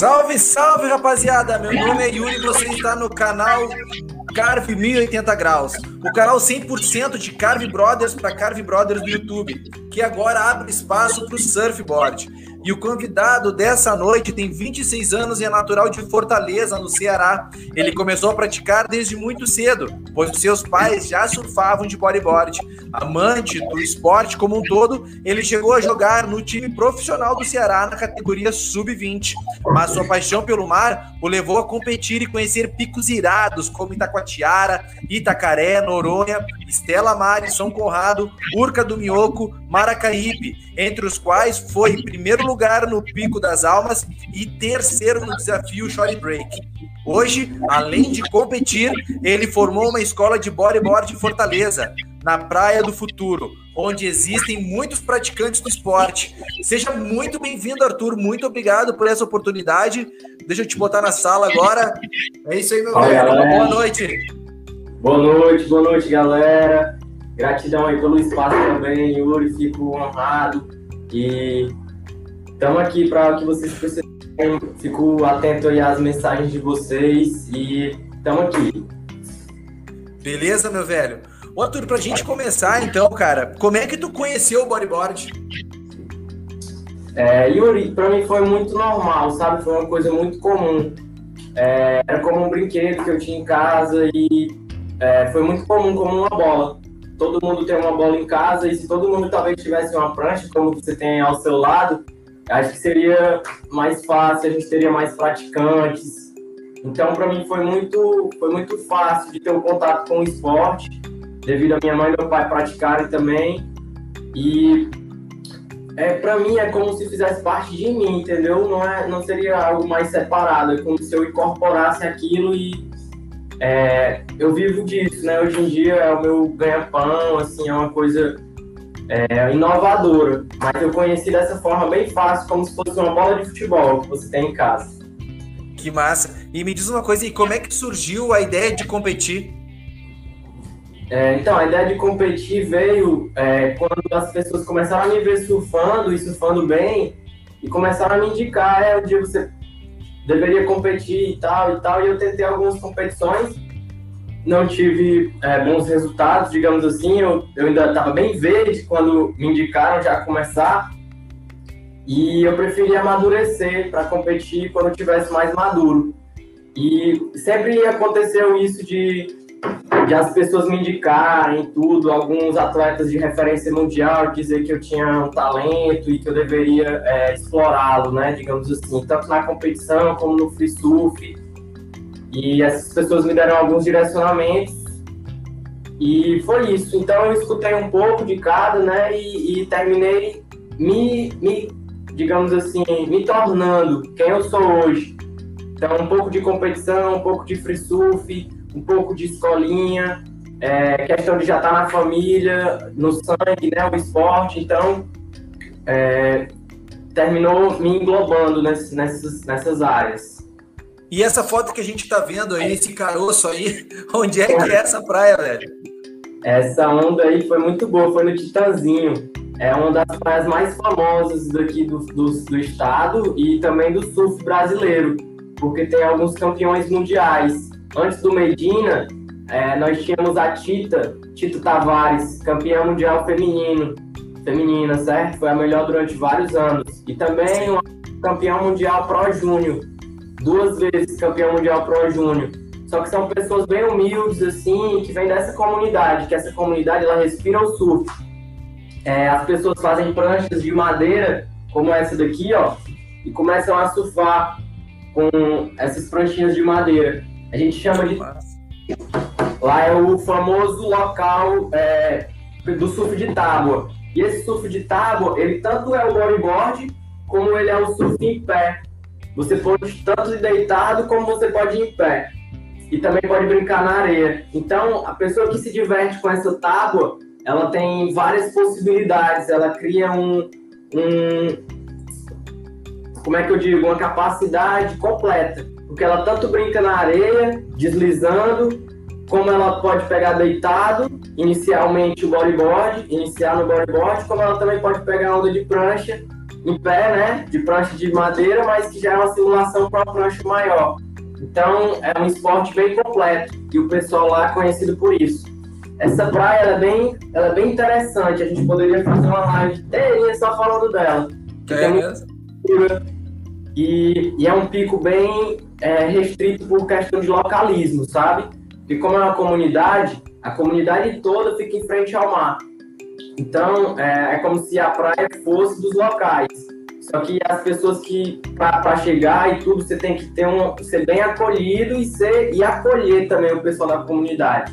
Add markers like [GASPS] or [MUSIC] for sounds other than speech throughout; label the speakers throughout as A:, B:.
A: Salve, salve, rapaziada! Meu nome é Yuri e você está no canal Carve 1080 Graus. O canal 100% de Carve Brothers para Carve Brothers do YouTube, que agora abre espaço para o surfboard. E o convidado dessa noite tem 26 anos e é natural de Fortaleza, no Ceará. Ele começou a praticar desde muito cedo, pois seus pais já surfavam de bodyboard. Amante do esporte como um todo, ele chegou a jogar no time profissional do Ceará na categoria sub-20. Mas sua paixão pelo mar o levou a competir e conhecer picos irados como Itacoatiara, Itacaré, Noronha, Estela Mares, São Conrado, Urca do Minhoco, Maracaípe, entre os quais foi primeiro lugar no Pico das Almas e terceiro no desafio Short Break. Hoje, além de competir, ele formou uma escola de bodyboard em Fortaleza, na Praia do Futuro, onde existem muitos praticantes do esporte. Seja muito bem-vindo, Arthur. Muito obrigado por essa oportunidade. Deixa eu te botar na sala agora. É isso aí, meu Fala, velho. Galera. Boa noite.
B: Boa noite, boa noite, galera. Gratidão aí pelo espaço também, Yuri. Fico honrado e estamos aqui para que vocês precisem. Fico atento aí às mensagens de vocês e estamos aqui.
A: Beleza, meu velho? Ô, Arthur, pra gente começar então, cara, como é que tu conheceu o bodyboard?
B: É, Yuri, pra mim foi muito normal, sabe? Foi uma coisa muito comum. É, era como um brinquedo que eu tinha em casa e é, foi muito comum, como uma bola. Todo mundo tem uma bola em casa e se todo mundo talvez tivesse uma prancha, como você tem ao seu lado, acho que seria mais fácil, a gente teria mais praticantes. Então, para mim foi muito, foi muito fácil de ter um contato com o esporte devido a minha mãe e meu pai praticarem também. E é, para mim é como se fizesse parte de mim, entendeu? Não, é, não seria algo mais separado, é como se eu incorporasse aquilo e é, eu vivo disso, né? Hoje em dia é o meu ganha-pão, assim, é uma coisa é, inovadora. Mas eu conheci dessa forma bem fácil, como se fosse uma bola de futebol que você tem em casa.
A: Que massa! E me diz uma coisa, e como é que surgiu a ideia de competir?
B: É, então, a ideia de competir veio é, quando as pessoas começaram a me ver surfando e surfando bem e começaram a me indicar, é, um dia você deveria competir e tal e tal, e eu tentei algumas competições, não tive é, bons resultados, digamos assim, eu, eu ainda estava bem verde quando me indicaram já começar, e eu preferi amadurecer para competir quando eu tivesse mais maduro. E sempre aconteceu isso de de as pessoas me indicarem tudo, alguns atletas de referência mundial dizer que eu tinha um talento e que eu deveria é, explorá-lo, né, digamos assim, tanto na competição como no free surf. E essas pessoas me deram alguns direcionamentos e foi isso. Então eu escutei um pouco de cada, né, e, e terminei me, me, digamos assim, me tornando quem eu sou hoje. Então um pouco de competição, um pouco de free surf, um pouco de escolinha, é, questão de já estar tá na família, no sangue, né, o esporte, então é, terminou me englobando nessas, nessas, nessas áreas.
A: E essa foto que a gente está vendo aí, esse caroço aí, [LAUGHS] onde é que é essa praia, velho?
B: Essa onda aí foi muito boa, foi no Titanzinho. É uma das praias mais famosas daqui do, do, do estado e também do surf brasileiro, porque tem alguns campeões mundiais antes do Medina, é, nós tínhamos a Tita, Tito Tavares, campeã mundial feminino, feminina, certo? Foi a melhor durante vários anos. E também uma campeã mundial Pro Júnior, duas vezes campeã mundial Pro Júnior. Só que são pessoas bem humildes, assim, que vêm dessa comunidade, que essa comunidade, ela respira o surf. É, as pessoas fazem pranchas de madeira, como essa daqui, ó, e começam a surfar com essas pranchinhas de madeira. A gente chama de. Lá é o famoso local é, do surf de tábua. E esse surf de tábua, ele tanto é o bodyboard, como ele é o surf em pé. Você pode tanto deitado, como você pode ir em pé. E também pode brincar na areia. Então, a pessoa que se diverte com essa tábua, ela tem várias possibilidades. Ela cria um, um como é que eu digo, uma capacidade completa porque ela tanto brinca na areia, deslizando, como ela pode pegar deitado, inicialmente o bodyboard, iniciar no bodyboard, como ela também pode pegar onda de prancha em pé, né? De prancha de madeira, mas que já é uma simulação para uma prancha maior. Então, é um esporte bem completo e o pessoal lá é conhecido por isso. Essa praia ela é, bem, ela é bem interessante, a gente poderia fazer uma live inteirinha só falando dela.
A: É mesmo?
B: E, e, é um pico bem é, restrito por questão de localismo, sabe? Porque como é uma comunidade, a comunidade toda fica em frente ao mar. Então, é, é como se a praia fosse dos locais. Só que as pessoas que, para chegar e tudo, você tem que ter um, ser bem acolhido e, ser, e acolher também o pessoal da comunidade.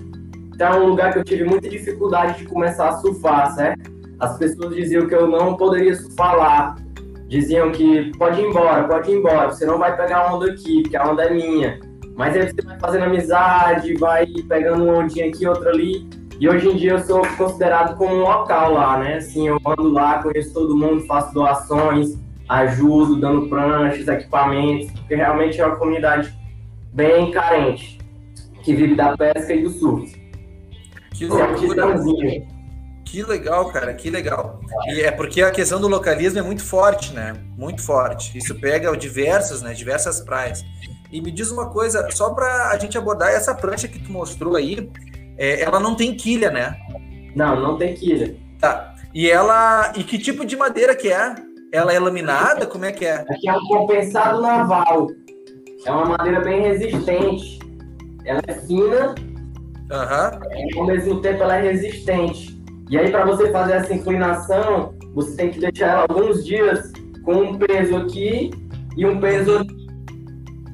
B: Então, é um lugar que eu tive muita dificuldade de começar a surfar, certo? As pessoas diziam que eu não poderia surfar. Diziam que pode ir embora, pode ir embora, você não vai pegar onda aqui, porque a onda é minha. Mas aí você vai fazendo amizade, vai pegando uma ondinha aqui, outra ali. E hoje em dia eu sou considerado como um local lá, né? Assim, eu ando lá, conheço todo mundo, faço doações, ajudo, dando pranchas, equipamentos, porque realmente é uma comunidade bem carente, que vive da pesca e do surf.
A: Que loucura. Que legal, cara, que legal. E é porque a questão do localismo é muito forte, né? Muito forte. Isso pega diversas, né? Diversas praias. E me diz uma coisa, só para a gente abordar essa prancha que tu mostrou aí, é, ela não tem quilha, né?
B: Não, não tem quilha.
A: Tá. E ela. E que tipo de madeira que é? Ela é laminada? Como é que é?
B: Aqui é um compensado naval. É uma madeira bem resistente. Ela é fina.
A: Uhum.
B: Ao mesmo tempo ela é resistente. E aí, para você fazer essa inclinação, você tem que deixar ela alguns dias com um peso aqui e um peso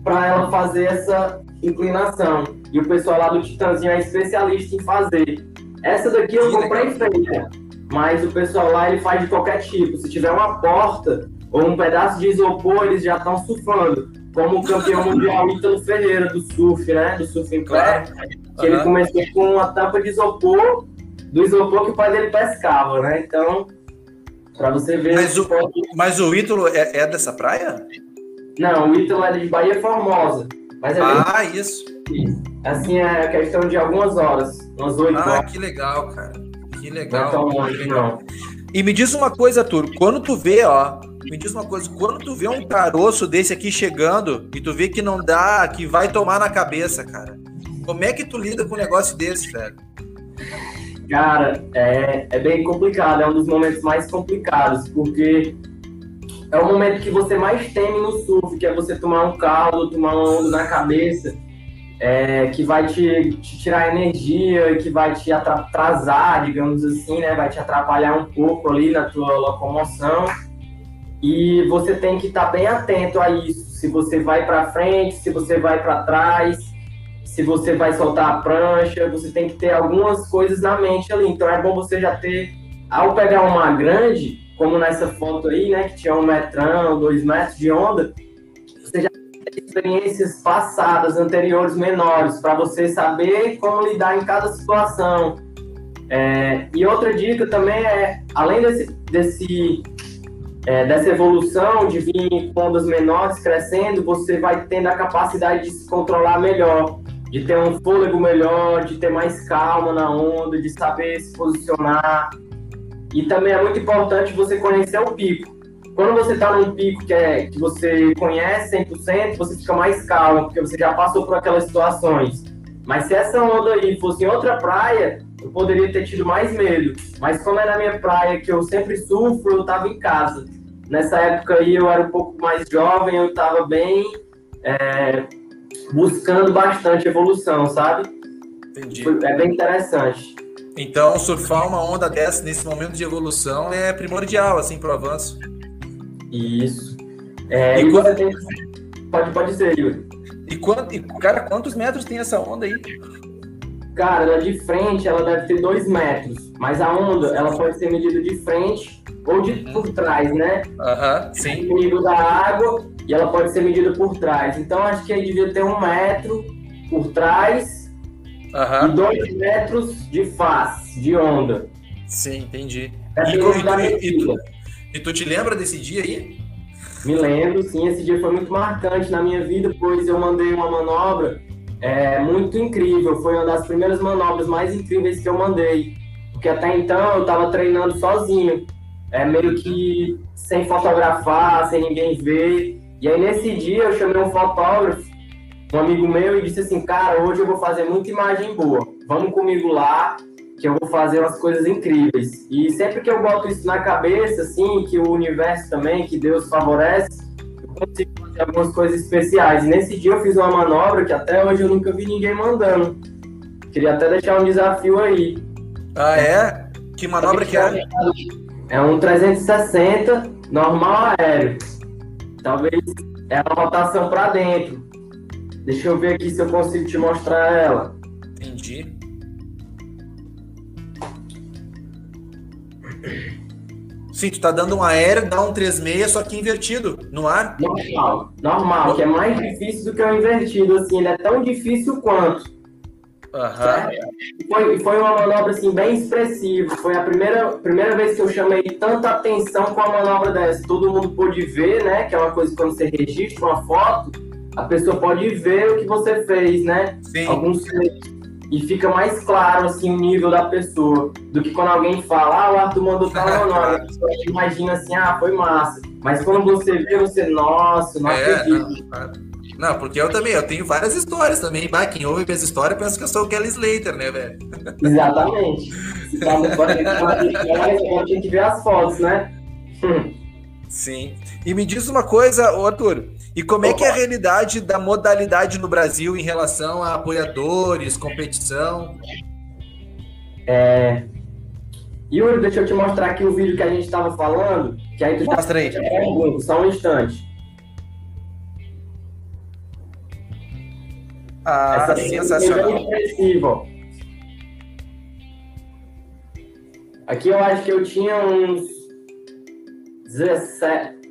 B: para ela fazer essa inclinação. E o pessoal lá do Titanzinho é especialista em fazer. Essa daqui eu comprei feita, mas o pessoal lá ele faz de qualquer tipo. Se tiver uma porta ou um pedaço de isopor, eles já estão surfando. Como o campeão [LAUGHS] mundial Ítalo Ferreira do surf, né? Do surf em pé. Que ele começou com uma tampa de isopor, do isopor que o pai dele pescava, né? Então, para você ver.
A: Mas o, mas o Ítalo é, é dessa praia?
B: Não, o Ítalo é de Bahia Formosa. Mas é
A: ah, bem... isso.
B: Assim, é questão de algumas horas, umas oito
A: ah,
B: horas.
A: Ah, que legal, cara. Que legal.
B: Não é longe, não.
A: E me diz uma coisa, Tur, quando tu vê, ó, me diz uma coisa, quando tu vê um caroço desse aqui chegando e tu vê que não dá, que vai tomar na cabeça, cara, como é que tu lida com um negócio desse, velho?
B: Cara, é, é bem complicado, é um dos momentos mais complicados, porque é o momento que você mais teme no surf, que é você tomar um caldo, tomar uma onda na cabeça, é, que vai te, te, tirar energia, que vai te atrasar, digamos assim, né? Vai te atrapalhar um pouco ali na tua locomoção. E você tem que estar tá bem atento a isso. Se você vai para frente, se você vai para trás, se você vai soltar a prancha, você tem que ter algumas coisas na mente ali. Então é bom você já ter, ao pegar uma grande, como nessa foto aí, né, que tinha um metrão, dois metros de onda, você já tem experiências passadas, anteriores, menores, para você saber como lidar em cada situação. É, e outra dica também é, além desse, desse é, dessa evolução de vir com ondas menores crescendo, você vai tendo a capacidade de se controlar melhor, de ter um fôlego melhor, de ter mais calma na onda, de saber se posicionar, e também é muito importante você conhecer o pico. Quando você está num pico que, é, que você conhece 100%, você fica mais calmo, porque você já passou por aquelas situações. Mas se essa onda aí fosse em outra praia, eu poderia ter tido mais medo. Mas como é na minha praia, que eu sempre sufro, eu estava em casa. Nessa época aí eu era um pouco mais jovem, eu estava bem é, buscando bastante evolução, sabe?
A: Entendi.
B: É bem interessante.
A: Então, surfar uma onda dessa nesse momento de evolução é primordial, assim, para o avanço.
B: Isso. É, e, e quando... tem... Pode, pode ser, Yuri.
A: E, quanto, e, cara, quantos metros tem essa onda aí?
B: Cara, ela de frente, ela deve ter dois metros. Mas a onda, ela pode ser medida de frente ou de por trás, né?
A: Aham, uhum, sim.
B: Medida da água e ela pode ser medida por trás. Então, acho que aí devia ter um metro por trás
A: Uhum.
B: E dois metros de face, de onda.
A: Sim, entendi. É e, e, e, tu, e, tu, te lembra desse dia aí?
B: Me lembro, sim. Esse dia foi muito marcante na minha vida, pois eu mandei uma manobra é, muito incrível. Foi uma das primeiras manobras mais incríveis que eu mandei. Porque até então eu estava treinando sozinho. é meio que sem fotografar, sem ninguém ver. E aí nesse dia eu chamei um fotógrafo, um amigo meu, e disse assim, cara, hoje eu vou fazer muita imagem boa. Vamos comigo lá, que eu vou fazer umas coisas incríveis. E sempre que eu boto isso na cabeça, assim, que o universo também, que Deus favorece, consigo fazer algumas coisas especiais. E nesse dia eu fiz uma manobra que até hoje eu nunca vi ninguém mandando. Queria até deixar um desafio aí.
A: Ah, é? Que manobra que é?
B: É um 360 normal aéreo. Talvez é a rotação para dentro. Deixa eu ver aqui se eu consigo te mostrar ela.
A: Entendi. Sim, tu tá dando um aéreo, dá um 36, só que invertido, no ar?
B: Normal, normal, que é mais difícil do que o invertido, assim, ele é tão difícil quanto.
A: Uhum.
B: Foi, foi uma manobra, assim, bem expressiva, foi a primeira, primeira vez que eu chamei tanta atenção com a manobra dessa, todo mundo pôde ver, né, que é uma coisa que quando você registra uma foto, a pessoa pode ver o que você fez, né?
A: Sim.
B: Alguns e fica mais claro assim o nível da pessoa do que quando alguém fala, ah, o Arthur mandou tal manobra, a pessoa imagina assim, ah, foi massa. Mas quando você vê, você, nossa, não
A: É,
B: acredito.
A: não, não, porque eu também, eu tenho várias histórias também. Bah, quem ouve minhas histórias pensa que eu sou o Kelly Slater, né, velho?
B: Exatamente. Se tá no agora tem que ver as fotos, né?
A: Sim. E me diz uma coisa, ô Arthur, e como é que é a realidade da modalidade no Brasil em relação a apoiadores, competição?
B: É... Yuri, deixa eu te mostrar aqui o vídeo que a gente estava falando, que aí tu já
A: Mostra aí.
B: pergunta, só um instante.
A: Ah,
B: Essa é
A: sensacional.
B: ó. Aqui eu acho que eu tinha uns 17,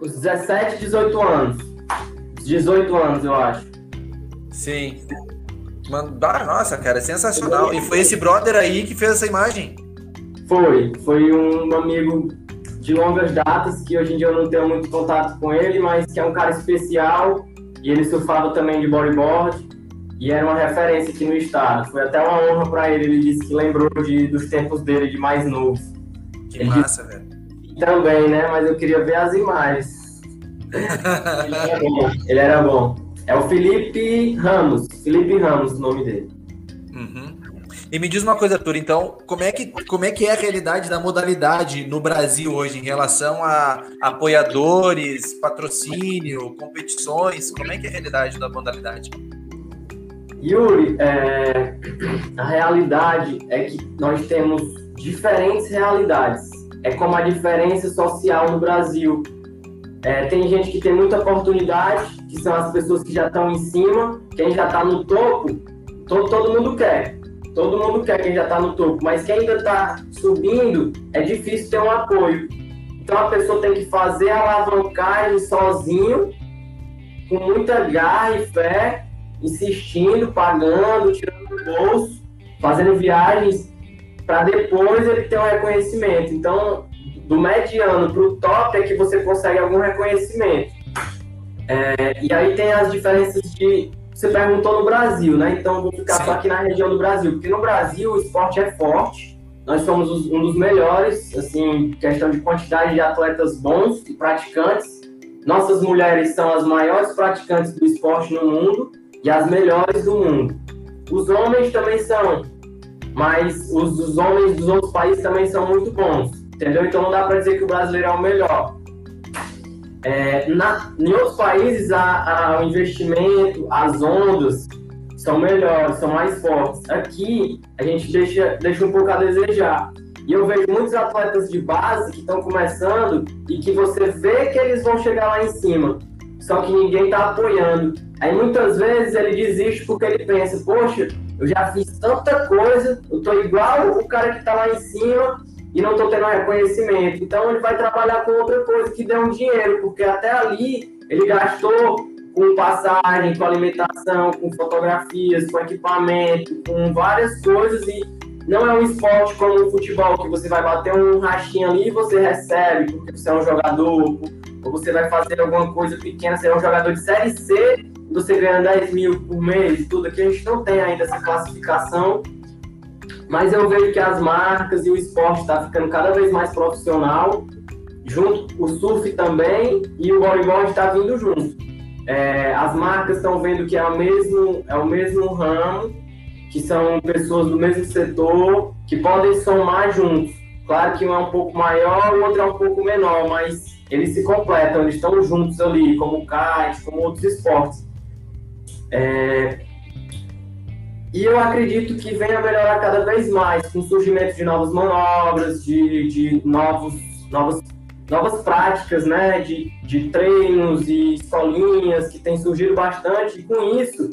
B: uns 17, 18 anos. 18 anos, eu acho.
A: Sim. Mano, ah, nossa, cara, sensacional. E foi esse brother aí que fez essa imagem?
B: Foi, foi um amigo de longas datas, que hoje em dia eu não tenho muito contato com ele, mas que é um cara especial, e ele surfava também de bodyboard, e era uma referência aqui no estado. Foi até uma honra para ele, ele disse que lembrou de, dos tempos dele de mais novo.
A: Que
B: Ele
A: massa, velho.
B: Também, né? Mas eu queria ver as imagens. Ele era bom. Ele era bom. É o Felipe Ramos. Felipe Ramos, o nome dele.
A: Uhum. E me diz uma coisa, Arthur, então, como é, que, como é que é a realidade da modalidade no Brasil hoje em relação a apoiadores, patrocínio, competições? Como é que é a realidade da modalidade?
B: Yuri, é, a realidade é que nós temos diferentes realidades. É como a diferença social no Brasil. É, tem gente que tem muita oportunidade, que são as pessoas que já estão em cima. Quem já está no topo, todo, todo mundo quer. Todo mundo quer quem já está no topo. Mas quem ainda está subindo, é difícil ter um apoio. Então a pessoa tem que fazer a alavancagem sozinho, com muita garra e fé, insistindo, pagando, tirando do bolso, fazendo viagens para depois ele ter um reconhecimento. Então, do mediano para o top é que você consegue algum reconhecimento. É, e aí tem as diferenças de. Você perguntou no Brasil, né? Então vou ficar
A: Sim.
B: só aqui na região do Brasil, porque no Brasil o esporte é forte. Nós somos os- um dos melhores, assim, questão de quantidade de atletas bons e praticantes. Nossas mulheres são as maiores praticantes do esporte no mundo e as melhores do mundo. Os homens também são, mas os, os homens dos outros países também são muito bons, entendeu? Então não dá para dizer que o brasileiro é o melhor. É, na, em outros países, a, a- o investimento, as ondas são melhores, são mais fortes. Aqui, a gente deixa, deixa um pouco a desejar. E eu vejo muitos atletas de base que estão começando e que você vê que eles vão chegar lá em cima, só que ninguém está apoiando. Aí muitas vezes ele desiste porque ele pensa, poxa, eu já fiz tanta coisa, eu tô igual o cara que tá lá em cima e não tô tendo reconhecimento. Então ele vai trabalhar com outra coisa que dê um dinheiro, porque até ali ele gastou com passagem, com alimentação, com fotografias, com equipamento, com várias coisas e não é um esporte como o futebol, que você vai bater um rachinho ali e você recebe, porque você é um jogador, ou você vai fazer alguma coisa pequena, você é um jogador de Série C, você ganha 10 mil por mês, tudo aqui a gente não tem ainda essa classificação. Mas eu vejo que as marcas e o esporte está ficando cada vez mais profissional, junto o surf também e o bodyboard está vindo junto. É, as marcas estão vendo que é o mesmo, é o mesmo ramo, que são pessoas do mesmo setor, que podem somar juntos. Claro que um é um pouco maior, o outro é um pouco menor, mas eles se completam, eles estão juntos ali, como o kite, como outros esportes. É, e eu acredito que venha a melhorar cada vez mais com o surgimento de novas manobras, de, de novos, novas, novas práticas, né? De, de treinos e escolinhas que tem surgido bastante. E com isso,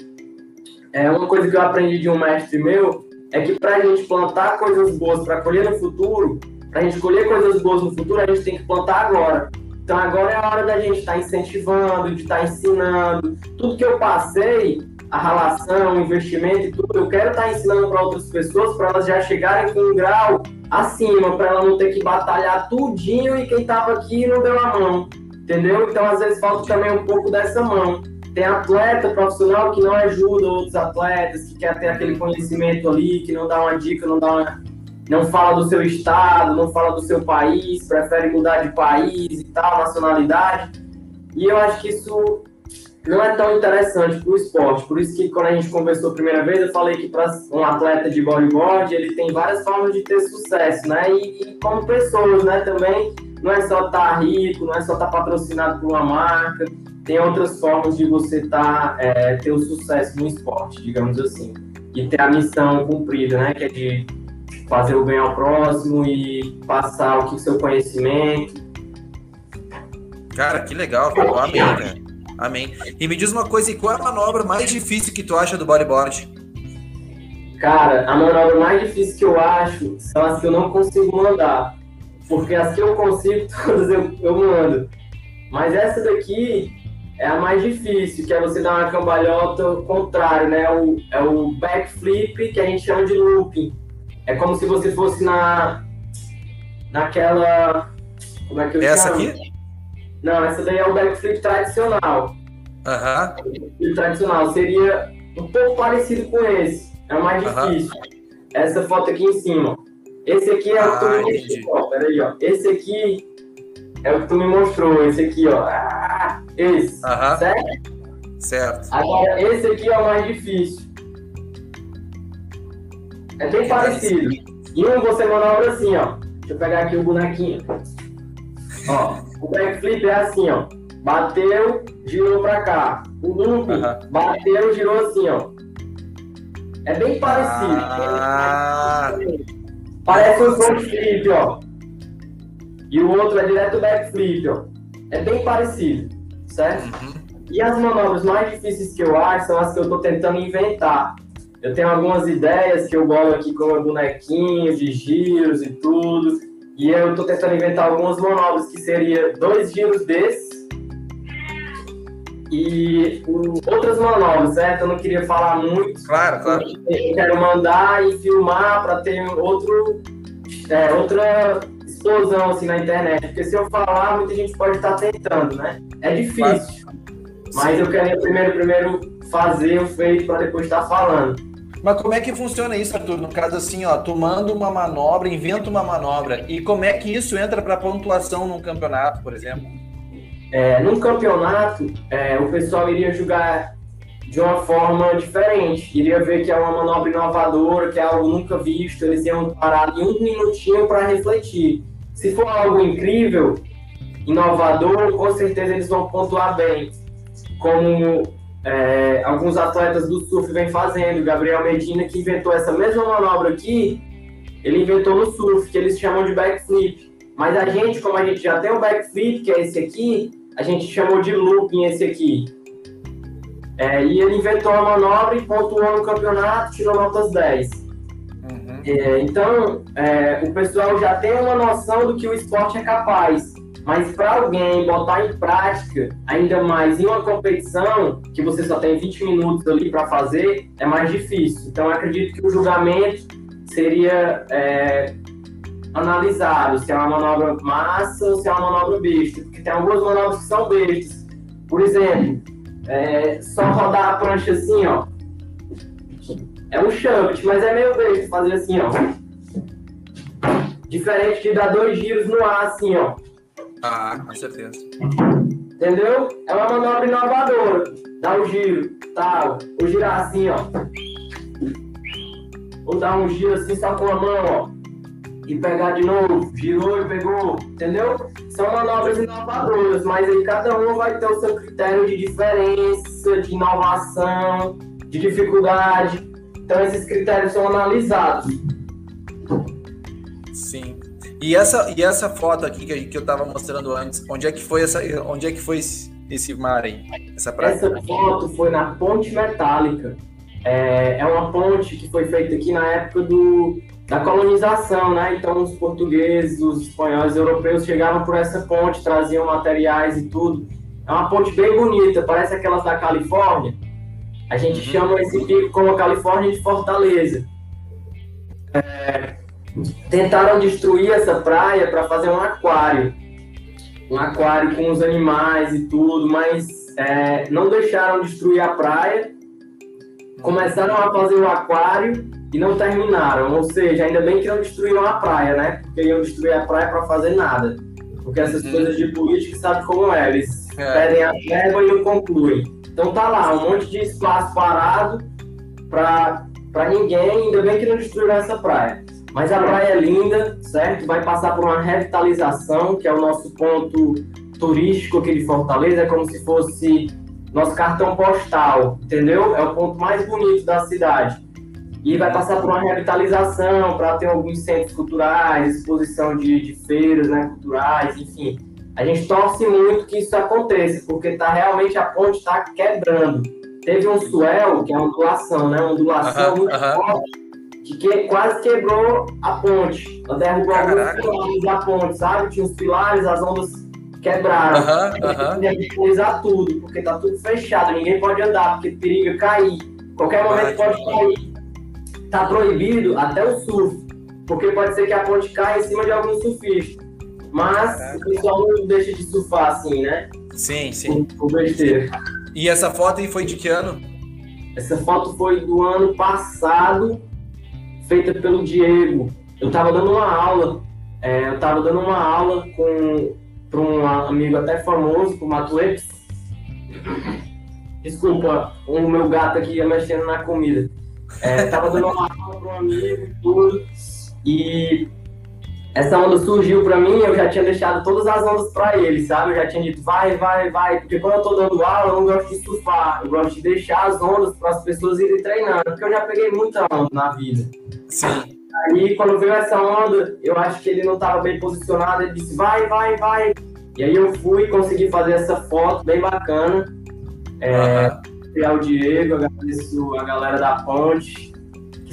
B: é uma coisa que eu aprendi de um mestre meu é que para a gente plantar coisas boas para colher no futuro, para a gente colher coisas boas no futuro, a gente tem que plantar agora. Então agora é a hora da gente estar tá incentivando, de estar tá ensinando. Tudo que eu passei, a relação, o investimento e tudo, eu quero estar tá ensinando para outras pessoas para elas já chegarem com um grau acima, para ela não ter que batalhar tudinho e quem estava aqui não deu a mão. Entendeu? Então às vezes falta também um pouco dessa mão. Tem atleta profissional que não ajuda outros atletas, que quer ter aquele conhecimento ali, que não dá uma dica, não dá uma, não fala do seu estado, não fala do seu país, prefere mudar de país e tal, nacionalidade. E eu acho que isso não é tão interessante para o esporte. Por isso que quando a gente conversou a primeira vez, eu falei que para um atleta de bodyboard, ele tem várias formas de ter sucesso, né? E, e como pessoas, né? Também não é só estar tá rico, não é só estar tá patrocinado por uma marca. Tem outras formas de você tá, é, ter o sucesso no esporte, digamos assim. E ter a missão cumprida, né? Que é de fazer o bem ao próximo e passar o que seu conhecimento.
A: Cara, que legal, cara. Amém, cara. Amém. E me diz uma coisa, e qual é a manobra mais difícil que tu acha do bodyboard?
B: Cara, a manobra mais difícil que eu acho são as que eu não consigo mandar. Porque as que eu consigo, [LAUGHS] todas eu, eu mando. Mas essa daqui é a mais difícil, que é você dar uma cambalhota ao contrário, né? O, é o backflip, que a gente chama de looping. É como se você fosse na. naquela. Como é que eu
A: Essa chamo? aqui?
B: Não, essa daí é o backflip tradicional.
A: Aham.
B: Uhum. tradicional seria um pouco parecido com esse. É o mais difícil. Essa foto aqui em cima. Esse aqui é ah, o que tu me mostrou. Ó, peraí, ó. Esse aqui é o que tu me mostrou. Esse aqui, ó. Ah, esse.
A: Aham. Certo? Certo.
B: Agora, esse aqui é o mais difícil. É bem parecido. E um você manobra assim, ó. Deixa eu pegar aqui o bonequinho. Ó, o backflip é assim, ó. Bateu, girou pra cá. O loop, bateu, girou assim, ó. É bem parecido. Ah. Parece um front flip, ó. E o outro é direto backflip, ó. É bem parecido, certo? Uhum. E as manobras mais difíceis que eu acho são as que eu tô tentando inventar. Eu tenho algumas ideias que eu bolo aqui com o bonequinho de giros e tudo. E eu estou tentando inventar algumas manobras que seria dois giros desses e outras manobras, certo? Eu não queria falar muito.
A: Claro, claro.
B: Eu quero mandar e filmar para ter outro, é, outra explosão assim na internet. Porque se eu falar, muita gente pode estar tá tentando, né? É difícil. Mas eu queria primeiro, primeiro fazer o feito para depois estar tá falando.
A: Mas como é que funciona isso, Arthur? No caso assim, ó, tu manda uma manobra, inventa uma manobra, e como é que isso entra para pontuação num campeonato, por exemplo?
B: É, num campeonato, é, o pessoal iria julgar de uma forma diferente. Iria ver que é uma manobra inovadora, que é algo nunca visto, eles iam parar em um minutinho para refletir. Se for algo incrível, inovador, com certeza eles vão pontuar bem. Como é, alguns atletas do surf vêm fazendo. Gabriel Medina, que inventou essa mesma manobra aqui, ele inventou no surf, que eles chamam de backflip. Mas a gente, como a gente já tem o backflip, que é esse aqui, a gente chamou de looping esse aqui. É, e ele inventou a manobra e pontuou no campeonato, tirou notas 10. Uhum. É, então, é, o pessoal já tem uma noção do que o esporte é capaz. Mas para alguém botar em prática, ainda mais em uma competição, que você só tem 20 minutos ali para fazer, é mais difícil. Então, acredito que o julgamento seria é, analisado se é uma manobra massa ou se é uma manobra besta. Porque tem algumas manobras que são bestas. Por exemplo, é, só rodar a prancha assim, ó. é um shunt, mas é meio besta fazer assim, ó. Diferente de dar dois giros no ar, assim, ó.
A: Ah, com certeza.
B: Entendeu? É uma manobra inovadora. Dá um giro, tal. Ou girar assim, ó. Ou dar um giro assim só com a mão, ó. E pegar de novo. Girou e pegou. Entendeu? São manobras inovadoras, mas aí cada um vai ter o seu critério de diferença, de inovação, de dificuldade. Então esses critérios são analisados.
A: E essa, e essa foto aqui que, que eu estava mostrando antes, onde é que foi essa, onde é que foi esse, esse mar aí?
B: Essa praia? Essa foto foi na Ponte Metálica. É, é uma ponte que foi feita aqui na época do, da colonização, né? Então os portugueses, os espanhóis, os europeus chegavam por essa ponte, traziam materiais e tudo. É uma ponte bem bonita, parece aquelas da Califórnia. A gente uhum. chama esse pico como a Califórnia de Fortaleza. É, tentaram destruir essa praia para fazer um aquário. Um aquário com os animais e tudo, mas é, não deixaram destruir a praia. Começaram a fazer o aquário e não terminaram. Ou seja, ainda bem que não destruíram a praia, né? Porque iam destruir a praia para fazer nada. Porque essas uhum. coisas de política, sabe como é? Eles é. pedem a verba e não concluem. Então tá lá, um monte de espaço parado para ninguém, ainda bem que não destruíram essa praia. Mas a praia é linda, certo? Vai passar por uma revitalização, que é o nosso ponto turístico aqui de Fortaleza, é como se fosse nosso cartão postal, entendeu? É o ponto mais bonito da cidade. E vai passar por uma revitalização para ter alguns centros culturais, exposição de, de feiras né, culturais, enfim. A gente torce muito que isso aconteça, porque tá realmente a ponte está quebrando. Teve um swell, que é uma ondulação, né? Uma ondulação muito forte que, que quase quebrou a ponte. Ela derrubou Caraca. alguns pilares da ponte, sabe? Tinha os pilares, as ondas quebraram. Uhum, uhum. tudo, porque tá tudo fechado, ninguém pode andar, porque periga cair. Qualquer momento pode cair. Tá proibido até o surf, porque pode ser que a ponte caia em cima de algum surfista. Mas Caraca. o pessoal não deixa de surfar assim, né?
A: Sim, sim.
B: O besteira.
A: E essa foto aí foi de que ano?
B: Essa foto foi do ano passado, feita pelo Diego. Eu estava dando uma aula, é, eu estava dando uma aula com para um amigo até famoso, o Matuex. Desculpa, o meu gato aqui ia mexendo na comida. É, tava dando uma aula para um amigo e tudo, e essa onda surgiu para mim, eu já tinha deixado todas as ondas para ele, sabe? Eu já tinha dito, vai, vai, vai, porque quando eu tô dando aula, eu não gosto de surfar, eu gosto de deixar as ondas para as pessoas irem treinando, porque eu já peguei muita onda na vida.
A: Sim.
B: Aí, quando veio essa onda, eu acho que ele não estava bem posicionado, ele disse, vai, vai, vai. E aí eu fui consegui fazer essa foto bem bacana. É, uhum. o Diego, agradeço a galera da Ponte,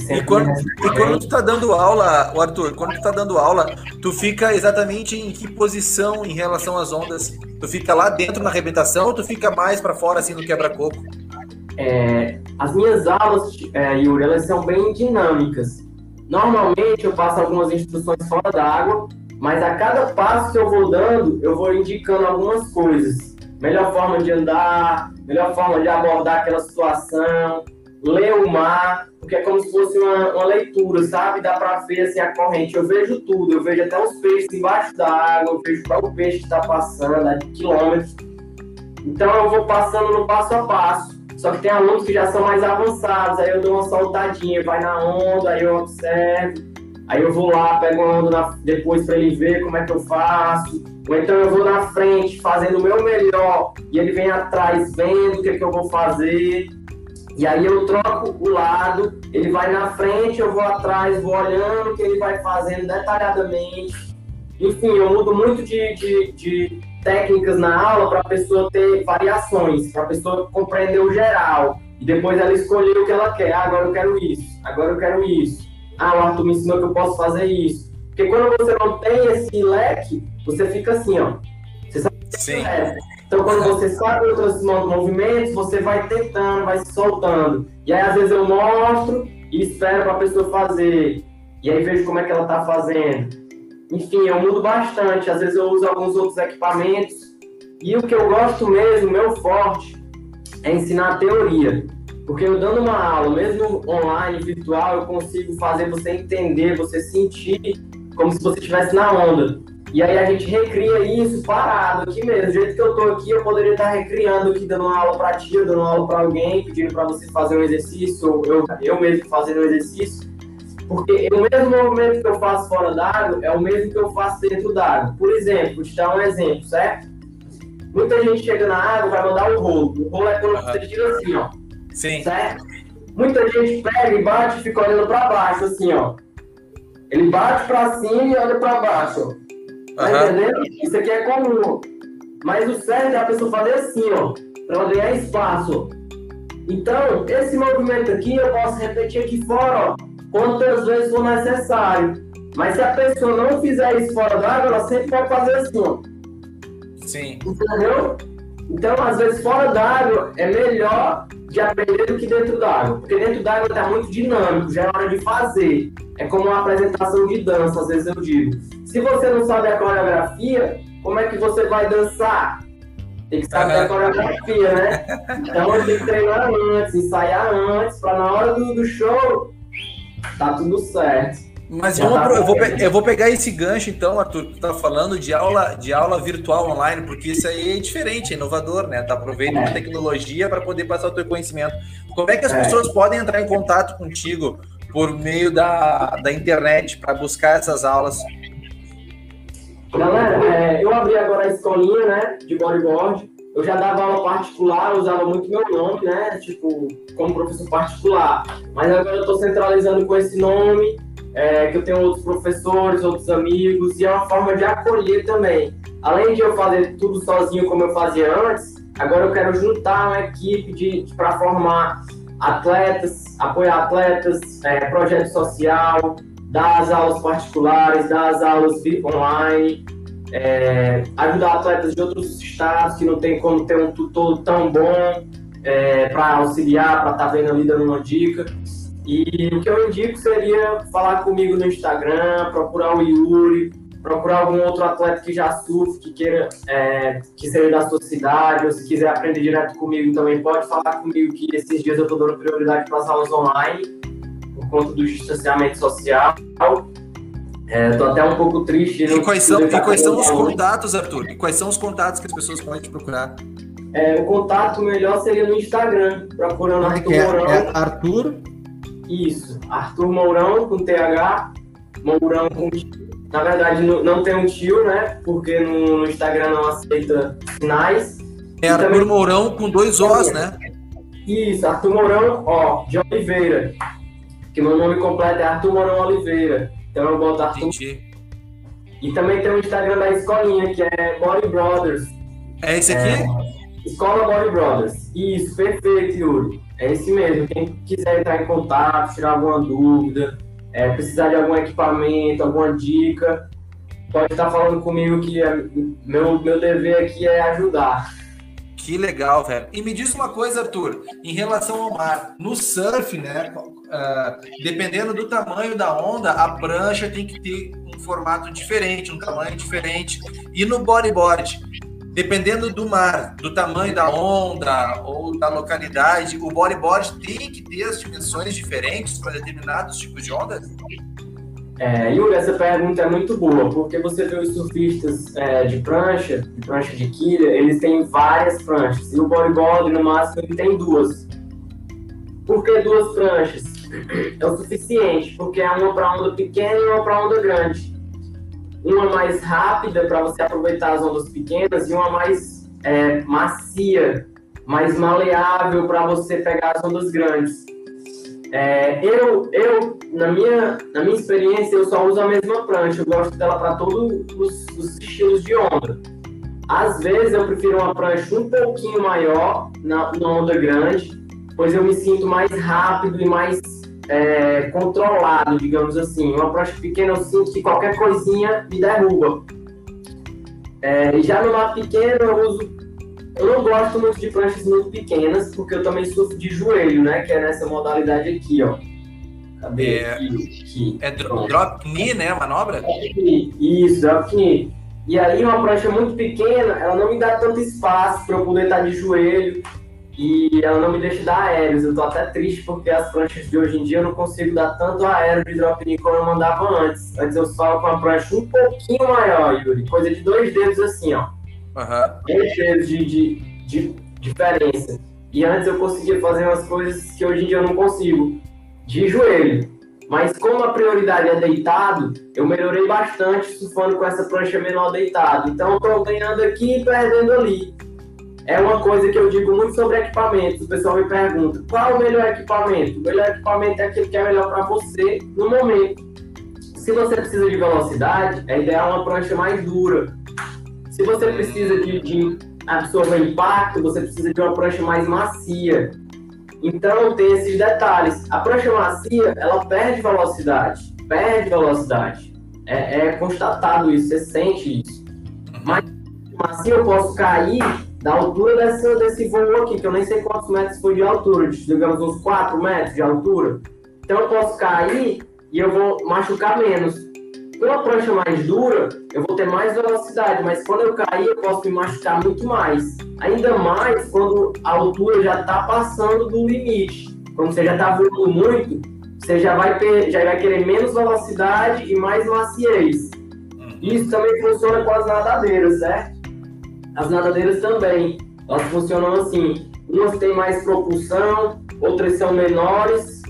A: e quando, e quando tu tá dando aula, o Arthur, quando tu tá dando aula, tu fica exatamente em que posição em relação às ondas? Tu fica lá dentro na arrebentação ou tu fica mais para fora assim no quebra-coco?
B: É, as minhas aulas, é, Yuri, elas são bem dinâmicas. Normalmente eu passo algumas instruções fora d'água, mas a cada passo que eu vou dando, eu vou indicando algumas coisas. Melhor forma de andar, melhor forma de abordar aquela situação, ler o mar, porque é como se fosse uma, uma leitura, sabe? Dá para ver assim, a corrente. Eu vejo tudo, eu vejo até os peixes embaixo da água, eu vejo qual o peixe está passando a quilômetros. Então eu vou passando no passo a passo. Só que tem alunos que já são mais avançados, aí eu dou uma soltadinha, vai na onda, aí eu observo, aí eu vou lá, pego uma onda na, depois para ele ver como é que eu faço. Ou então eu vou na frente fazendo o meu melhor e ele vem atrás vendo o que, é que eu vou fazer. E aí eu troco o lado, ele vai na frente, eu vou atrás, vou olhando o que ele vai fazendo detalhadamente. Enfim, eu mudo muito de, de, de técnicas na aula para a pessoa ter variações, para a pessoa compreender o geral. E depois ela escolher o que ela quer. Ah, agora eu quero isso, agora eu quero isso. Ah, o Arthur me ensinou que eu posso fazer isso. Porque quando você não tem esse leque, você fica assim, ó. Você sabe
A: Sim.
B: É. Então, quando você sabe outros movimentos, você vai tentando, vai se soltando. E aí, às vezes, eu mostro e espero para a pessoa fazer. E aí, vejo como é que ela está fazendo. Enfim, eu mudo bastante. Às vezes, eu uso alguns outros equipamentos. E o que eu gosto mesmo, meu forte, é ensinar teoria. Porque eu dando uma aula, mesmo online, virtual, eu consigo fazer você entender, você sentir como se você estivesse na onda. E aí a gente recria isso parado aqui mesmo. Do jeito que eu tô aqui, eu poderia estar recriando aqui, dando uma aula para ti, dando uma aula para alguém, pedindo para você fazer um exercício, ou eu, eu mesmo fazendo um exercício. Porque o mesmo movimento que eu faço fora d'água é o mesmo que eu faço dentro d'água. Por exemplo, vou te dar um exemplo, certo? Muita gente chega na água vai mandar o rolo. O rolo é quando uhum. você tira assim, ó.
A: Sim.
B: Certo? Muita gente pega e bate e fica olhando para baixo, assim, ó. Ele bate para cima e olha para baixo, ó. Tá uhum. entendendo? Isso aqui é comum. Mas o certo é a pessoa fazer assim, ó, para ela ganhar espaço. Então, esse movimento aqui eu posso repetir aqui fora, ó, quantas vezes for necessário. Mas se a pessoa não fizer isso fora d'água, ela sempre pode fazer assim.
A: Sim.
B: Entendeu? Então, às vezes, fora d'água é melhor de aprender do que dentro d'água. Porque dentro d'água está muito dinâmico, já é hora de fazer. É como uma apresentação de dança, às vezes eu digo. Se você não sabe a coreografia, como é que você vai dançar? Tem que saber a coreografia, né? [LAUGHS] Então tem que treinar antes, ensaiar antes, para na hora do, do show tá tudo certo.
A: Mas vamos pro, eu, vou, eu vou pegar esse gancho, então, Arthur, que tu tá falando de aula, de aula virtual online, porque isso aí é diferente, é inovador, né? Tá aproveitando é. a tecnologia para poder passar o teu conhecimento. Como é que as é. pessoas podem entrar em contato contigo por meio da, da internet para buscar essas aulas?
B: Galera, é, eu abri agora a escolinha, né, de bodyboard. Eu já dava aula particular, usava muito meu nome, né, tipo, como professor particular. Mas agora eu estou centralizando com esse nome é, que eu tenho outros professores, outros amigos, e é uma forma de acolher também. Além de eu fazer tudo sozinho como eu fazia antes, agora eu quero juntar uma equipe de, de para formar atletas, apoiar atletas, é, projeto social, dar as aulas particulares, dar as aulas online, é, ajudar atletas de outros estados que não tem como ter um tutor tão bom é, para auxiliar, para estar tá vendo ali dando uma dica. E o que eu indico seria falar comigo no Instagram, procurar o Yuri, procurar algum outro atleta que já surfe, que queira, é, que seja da sua cidade, ou se quiser aprender direto comigo também, pode falar comigo que esses dias eu estou dando prioridade para as aulas online, por conta do distanciamento social. Estou é, até um pouco triste.
A: E quais são, e quais são os contatos, Arthur? E quais são os contatos que as pessoas podem te procurar?
B: É, o contato melhor seria no Instagram, procurando
A: Arthur é, Mourão. É Arthur
B: isso, Arthur Mourão com TH, Mourão com na verdade não tem um tio, né? Porque no, no Instagram não aceita sinais.
A: É Arthur também... Mourão com dois Os, né?
B: Isso, Arthur Mourão, ó, de Oliveira. Que meu nome completo é Arthur Mourão Oliveira. Então eu boto Arthur. Entendi. E também tem o Instagram da escolinha, que é Body Brothers.
A: É esse aqui? É,
B: Escola Body Brothers. Isso, perfeito, Yuri. É esse mesmo. Quem quiser entrar em contato, tirar alguma dúvida, é, precisar de algum equipamento, alguma dica, pode estar falando comigo que é, meu, meu dever aqui é ajudar.
A: Que legal, velho. E me diz uma coisa, Arthur, em relação ao mar. No surf, né? Uh, dependendo do tamanho da onda, a prancha tem que ter um formato diferente, um tamanho diferente. E no bodyboard, dependendo do mar, do tamanho da onda ou da localidade, o bodyboard tem que ter as dimensões diferentes para determinados tipos de ondas?
B: É, Yuri, essa pergunta é muito boa, porque você vê os surfistas é, de prancha, de prancha de quilha, eles têm várias pranchas, e o bodyboard, no máximo, ele tem duas. Por que duas pranchas? É o suficiente, porque é uma para onda pequena e uma para onda grande uma mais rápida para você aproveitar as ondas pequenas e uma mais é, macia, mais maleável para você pegar as ondas grandes. É, eu, eu na, minha, na minha experiência, eu só uso a mesma prancha, eu gosto dela para todos os, os, estilos de onda. Às vezes eu prefiro uma prancha um pouquinho maior na, na onda grande, pois eu me sinto mais rápido e mais é, controlado, digamos assim. Uma prancha pequena eu sinto que qualquer coisinha me derruba. É, já no mar pequeno eu uso. Eu não gosto muito de pranchas muito pequenas, porque eu também sofro de joelho, né? Que é nessa modalidade aqui, ó.
A: Cadê? É, aqui, aqui. é dro drop knee, né? A manobra?
B: Isso, drop knee. E aí uma prancha muito pequena, ela não me dá tanto espaço para eu poder estar de joelho. E ela não me deixa dar aéreos. Eu tô até triste porque as pranchas de hoje em dia eu não consigo dar tanto aéreo de drop como eu mandava antes. Antes eu só com a prancha um pouquinho maior, Yuri. Coisa de dois dedos assim, ó. Uhum. Dois dedos de, de, de diferença. E antes eu conseguia fazer umas coisas que hoje em dia eu não consigo. De joelho. Mas como a prioridade é deitado, eu melhorei bastante surfando com essa prancha menor deitado. Então estou ganhando aqui e perdendo ali. É uma coisa que eu digo muito sobre equipamentos. O pessoal me pergunta: qual o melhor equipamento? O melhor equipamento é aquele que é melhor para você no momento. Se você precisa de velocidade, é ideal uma prancha mais dura. Se você precisa de, de absorver impacto, você precisa de uma prancha mais macia. Então tem esses detalhes. A prancha macia, ela perde velocidade, perde velocidade. É, é constatado isso, você sente isso. Mas macia eu posso cair da altura dessa, desse voo aqui, que eu nem sei quantos metros foi de altura, digamos uns 4 metros de altura. Então eu posso cair e eu vou machucar menos. Com a prancha mais dura, eu vou ter mais velocidade, mas quando eu cair, eu posso me machucar muito mais. Ainda mais quando a altura já está passando do limite. Quando você já está voando muito, você já vai, ter, já vai querer menos velocidade e mais maciez. Uhum. Isso também funciona com as nadadeiras, certo? As nadadeiras também. Elas funcionam assim. Umas têm mais propulsão, outras são menores,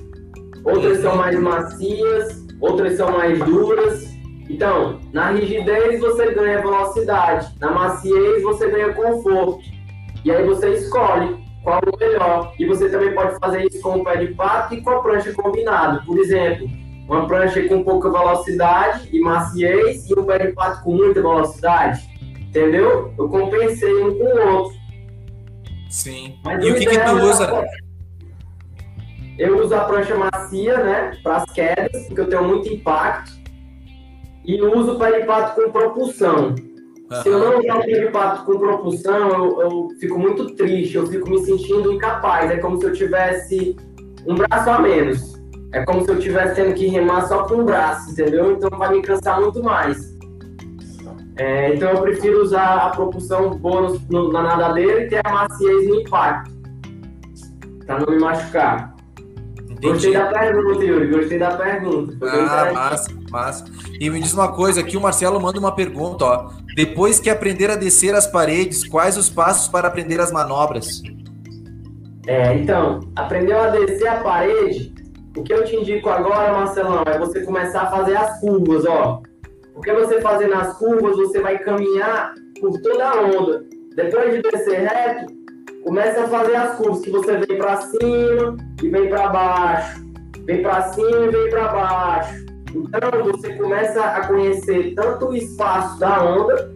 B: outras são mais macias, outras são mais duras. Então, na rigidez você ganha velocidade, na maciez você ganha conforto. E aí você escolhe qual o melhor. E você também pode fazer isso com o pé de pato e com a prancha combinado. Por exemplo, uma prancha com pouca velocidade e maciez e um pé de pato com muita velocidade. Entendeu? Eu compensei um com o outro.
A: Sim. Mas e o que, que tu usa?
B: Eu uso a prancha macia, né? Para as quedas, porque eu tenho muito impacto e uso o pé de pato com propulsão. Uhum. Se eu não usar o pé de pato com propulsão, eu, eu, fico muito triste, eu fico me sentindo incapaz. É como se eu tivesse um braço a menos. É como se eu tivesse tendo que remar só com um braço, entendeu? Então vai me cansar muito mais. É, então eu prefiro usar a propulsão boa no, na nadadeira e ter a maciez no impacto. Pra não me machucar. Entendi. Gostei da pergunta, Yuri. Gostei da pergunta.
A: ah, massa, massa. E me diz uma coisa aqui, o Marcelo manda uma pergunta, ó. Depois que aprender a descer as paredes, quais os passos para aprender as manobras?
B: É, então, aprendeu a descer a parede, o que eu te indico agora, Marcelão, é você começar a fazer as curvas, ó. Porque você fazendo as curvas, você vai caminhar por toda a onda. Depois de descer reto, começa a fazer as curvas, que você vem para cima e vem para baixo, vem para cima e vem para baixo. Então você começa a conhecer tanto o espaço da onda,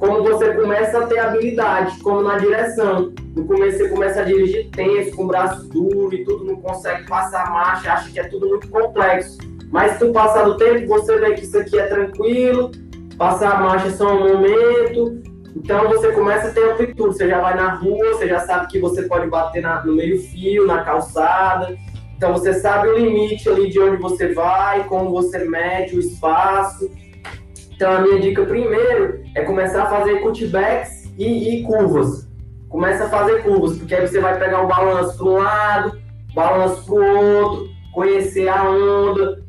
B: como você começa a ter habilidade, como na direção. No começo você começa a dirigir tenso, com braços duros e tudo, não consegue passar marcha, acha que é tudo muito complexo. Mas se passar do tempo, você vê que isso aqui é tranquilo, passar a marcha é só um momento, então você começa a ter amplitude, você já vai na rua, você já sabe que você pode bater na, no meio-fio, na calçada. Então você sabe o limite ali de onde você vai, como você mede o espaço. Então a minha dica primeiro é começar a fazer cutbacks e, e curvas. Começa a fazer curvas, porque aí você vai pegar o balanço para um lado, balanço para o outro, conhecer a onda,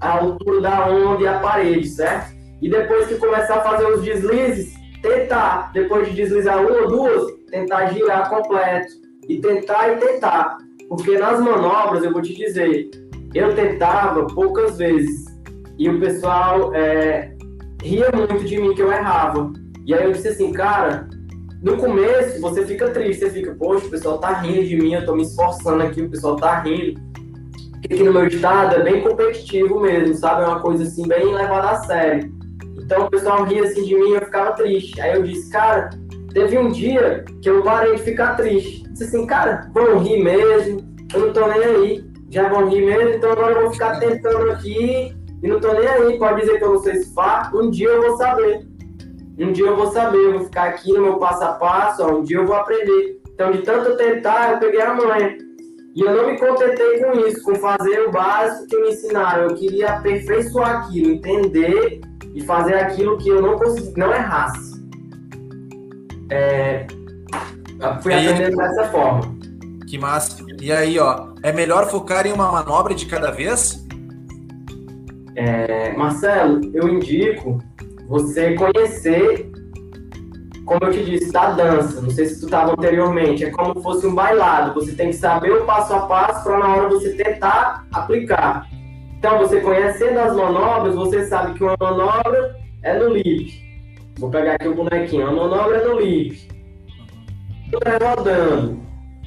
B: a altura da onda e a parede, certo? E depois que começar a fazer os deslizes, tentar, depois de deslizar uma ou duas, tentar girar completo. E tentar e tentar. Porque nas manobras, eu vou te dizer, eu tentava poucas vezes. E o pessoal é, ria muito de mim que eu errava. E aí eu disse assim, cara, no começo você fica triste, você fica, poxa, o pessoal tá rindo de mim, eu tô me esforçando aqui, o pessoal tá rindo. Aqui no meu estado é bem competitivo mesmo, sabe? É uma coisa assim, bem levada a sério. Então o pessoal ria assim de mim e eu ficava triste. Aí eu disse, cara, teve um dia que eu parei de ficar triste. Disse assim, cara, vão rir mesmo, eu não tô nem aí. Já vão rir mesmo, então agora eu vou ficar tentando aqui e não tô nem aí. Pode dizer que eu não sei se um dia eu vou saber. Um dia eu vou saber, eu vou ficar aqui no meu passo a passo, ó, um dia eu vou aprender. Então, de tanto tentar, eu peguei a manha. E eu não me contentei com isso, com fazer o básico que me ensinaram. Eu queria aperfeiçoar aquilo, entender e fazer aquilo que eu não consegui, não errasse. É, fui aprendendo dessa forma.
A: Que massa. E aí, ó, é melhor focar em uma manobra de cada vez?
B: É, Marcelo, eu indico você conhecer, como eu te disse, da dança. Não sei se tu estava anteriormente. É como se fosse um bailado. Você tem que saber o passo a passo para na hora você tentar aplicar. Então, você conhecendo as manobras, você sabe que uma manobra é no lip. Vou pegar aqui o bonequinho. A manobra é no lip. Tudo é rodando.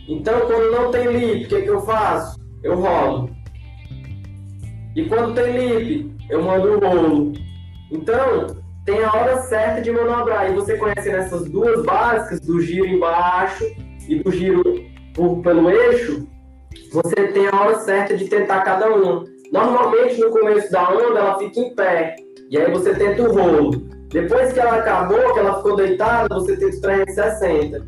B: Então, quando não tem lip, o que, que eu faço? Eu rolo. E quando tem lip, eu mando o rolo. Então, tem a hora certa de manobrar. E você conhece essas duas básicas, do giro embaixo e do giro por, pelo eixo, você tem a hora certa de tentar cada uma. Normalmente, no começo da onda, ela fica em pé. E aí você tenta o rolo. Depois que ela acabou, que ela ficou deitada, você tenta o 360.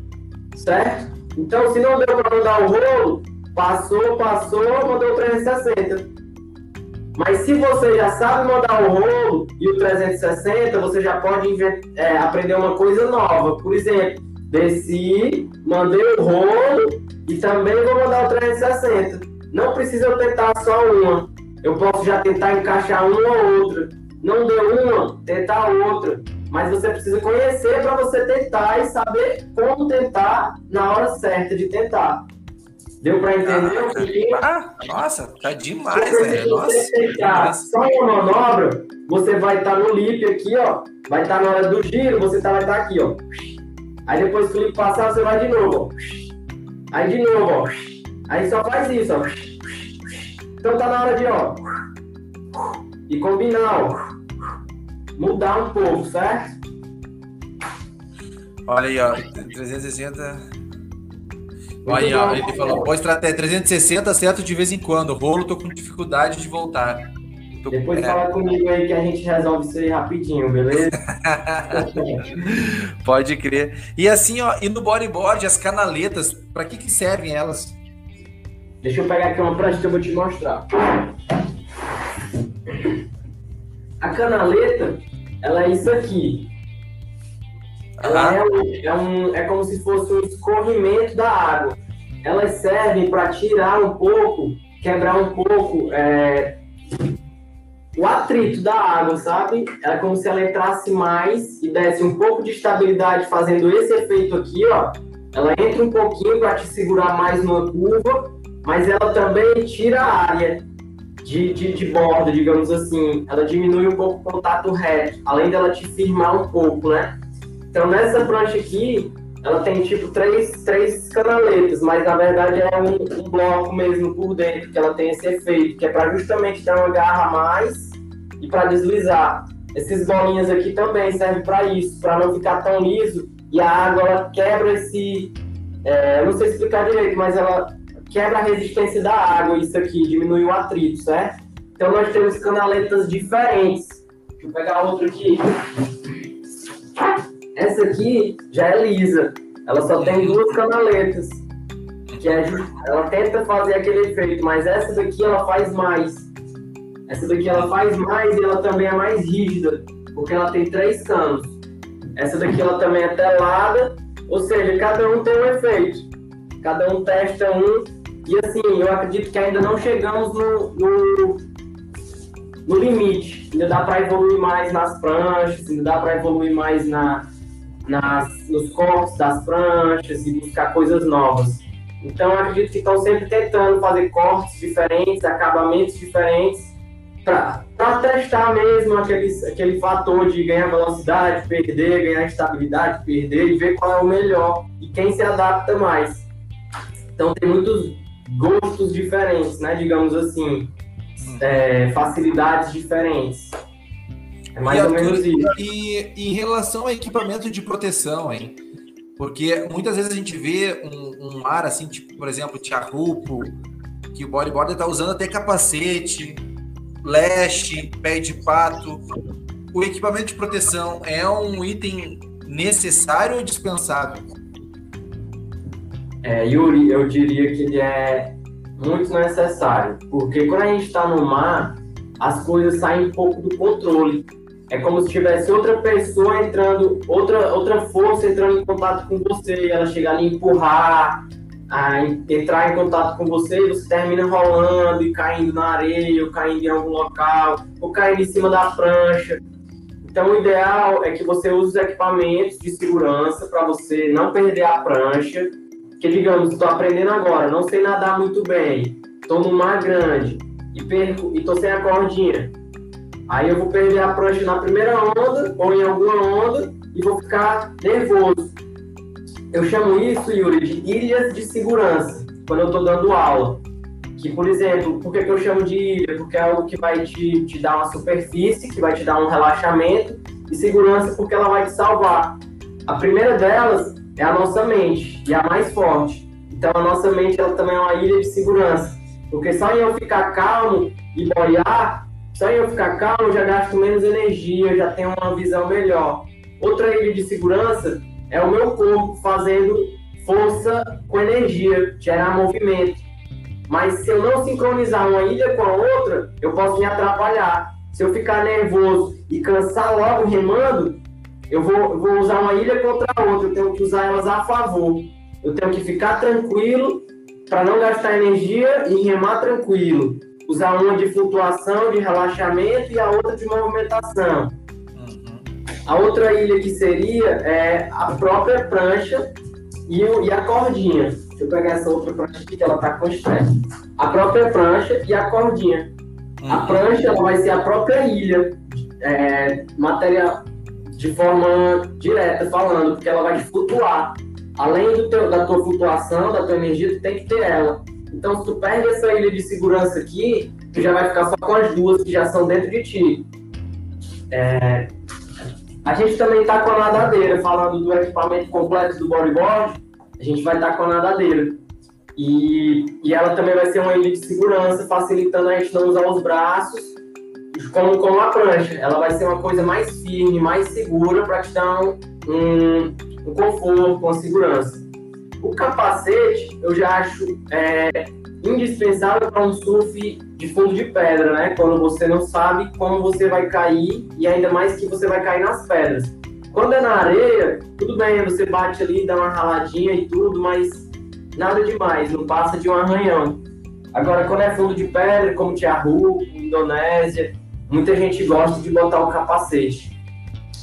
B: Certo? Então, se não deu para mandar o rolo, passou, passou, mandou o 360. Mas se você já sabe mandar o rolo e o 360, você já pode é, aprender uma coisa nova. Por exemplo, desci, mandei o rolo e também vou mandar o 360. Não precisa eu tentar só uma. Eu posso já tentar encaixar uma ou outra. Não deu uma, tentar outra. Mas você precisa conhecer para você tentar e saber como tentar na hora certa de tentar. Deu para entender ah,
A: o que? Ah, nossa, tá demais, velho. Nossa.
B: Só uma manobra, você vai estar tá no lip aqui, ó. Vai estar tá na hora do giro, você tá, vai estar tá aqui, ó. Aí depois que o lip passar, você vai de novo, ó. Aí de novo, ó. Aí só faz isso, ó. Então tá na hora de, ó. E combinar, ó. Mudar um pouco, certo?
A: Olha aí, ó. 360. Aí, ó, ele falou, boa estratégia, 360 certo de vez em quando. Rolo, tô com dificuldade de voltar.
B: Tô... Depois é. fala comigo aí que a gente resolve isso aí rapidinho, beleza? [LAUGHS]
A: Pode crer. E assim, ó, e no bodyboard, as canaletas, para que que servem elas?
B: Deixa eu pegar aqui uma prancha que eu vou te mostrar. A canaleta, ela é isso aqui. Ela é, um, é, um, é como se fosse um escorrimento da água. Elas servem para tirar um pouco, quebrar um pouco é, o atrito da água, sabe? É como se ela entrasse mais e desse um pouco de estabilidade fazendo esse efeito aqui, ó. Ela entra um pouquinho para te segurar mais numa curva, mas ela também tira a área de, de, de, borda, digamos assim. Ela diminui um pouco o contato reto, além dela te firmar um pouco, né? Então, nessa prancha aqui, ela tem tipo três, três canaletas, mas na verdade é um, um bloco mesmo por dentro, que ela tem esse efeito, que é para justamente dar uma garra a mais e para deslizar. Esses bolinhas aqui também servem para isso, para não ficar tão liso e a água ela quebra esse. É, não sei explicar direito, mas ela quebra a resistência da água, isso aqui, diminui o atrito, certo? Então nós temos canaletas diferentes. Deixa eu pegar outro aqui. Essa aqui já é lisa. Ela só tem duas canaletas. Que é, ela tenta fazer aquele efeito, mas essa daqui ela faz mais. Essa daqui ela faz mais e ela também é mais rígida, porque ela tem três canos. Essa daqui ela também é telada, ou seja, cada um tem um efeito. Cada um testa um. E assim, eu acredito que ainda não chegamos no, no, no limite. Ainda dá para evoluir mais nas pranchas, ainda dá para evoluir mais na, nas, nos cortes das pranchas e buscar coisas novas. Então, acredito que estão sempre tentando fazer cortes diferentes, acabamentos diferentes, para testar mesmo aquele, aquele fator de ganhar velocidade, perder, ganhar estabilidade, perder e ver qual é o melhor e quem se adapta mais. Então, tem muitos gostos diferentes, né? Digamos assim, hum. é, facilidades diferentes.
A: É mais e, ou menos isso. E em relação ao equipamento de proteção, hein? Porque muitas vezes a gente vê um, um ar assim, tipo, por exemplo, Tiarupo, que o bodyboarder tá usando até capacete, leste, pé de pato. O equipamento de proteção é um item necessário ou dispensável?
B: É, Yuri, eu diria que ele é muito necessário, porque quando a gente está no mar, as coisas saem um pouco do controle. É como se tivesse outra pessoa entrando, outra, outra força entrando em contato com você, ela chegar ali e empurrar, a entrar em contato com você e você termina rolando e caindo na areia, ou caindo em algum local, ou caindo em cima da prancha. Então, o ideal é que você use os equipamentos de segurança para você não perder a prancha. Que, digamos, estou aprendendo agora, não sei nadar muito bem, estou no mar grande e perco e estou sem a cordinha. Aí eu vou perder a prancha na primeira onda ou em alguma onda e vou ficar nervoso. Eu chamo isso, Yuri, de ilhas de segurança, quando eu estou dando aula. Que, por exemplo, por que, eu chamo de ilha? Porque é algo que vai te, te dar uma superfície, que vai te dar um relaxamento, e segurança porque ela vai te salvar. A primeira delas é a nossa mente, e a mais forte. Então, a nossa mente ela também é uma ilha de segurança. Porque só em eu ficar calmo e boiar, só em eu ficar calmo, eu já gasto menos energia, já tenho uma visão melhor. Outra ilha de segurança é o meu corpo fazendo força com energia, gerar movimento. Mas se eu não sincronizar uma ilha com a outra, eu posso me atrapalhar. Se eu ficar nervoso e cansar logo remando, eu vou, vou usar uma ilha contra a outra. Eu tenho que usar elas a favor. Eu tenho que ficar tranquilo para não gastar energia e remar tranquilo. Usar uma de flutuação, de relaxamento e a outra de movimentação. Uhum. A outra ilha que seria é a própria prancha e, o, e a cordinha. Deixa eu pegar essa outra prancha aqui que ela tá com estresse. A própria prancha e a cordinha. Uhum. A prancha ela vai ser a própria ilha, é, matéria de forma direta falando, porque ela vai flutuar. Além do teu, da tua flutuação, da tua energia, tu tem que ter ela. Então, se tu perde essa ilha de segurança aqui, tu já vai ficar só com as duas que já são dentro de ti. É, a gente também está com a nadadeira, falando do equipamento completo do bodyboard a gente vai estar com a nadadeira. E, e ela também vai ser uma ilha de segurança, facilitando a gente não usar os braços como, como a prancha. Ela vai ser uma coisa mais firme, mais segura para te dar um, um, um conforto, uma segurança. O capacete eu já acho é, indispensável para um surf de fundo de pedra, né? Quando você não sabe como você vai cair e ainda mais que você vai cair nas pedras. Quando é na areia, tudo bem, você bate ali, dá uma raladinha e tudo, mas nada demais, não passa de um arranhão. Agora, quando é fundo de pedra, como Tiahu, Indonésia, muita gente gosta de botar o capacete.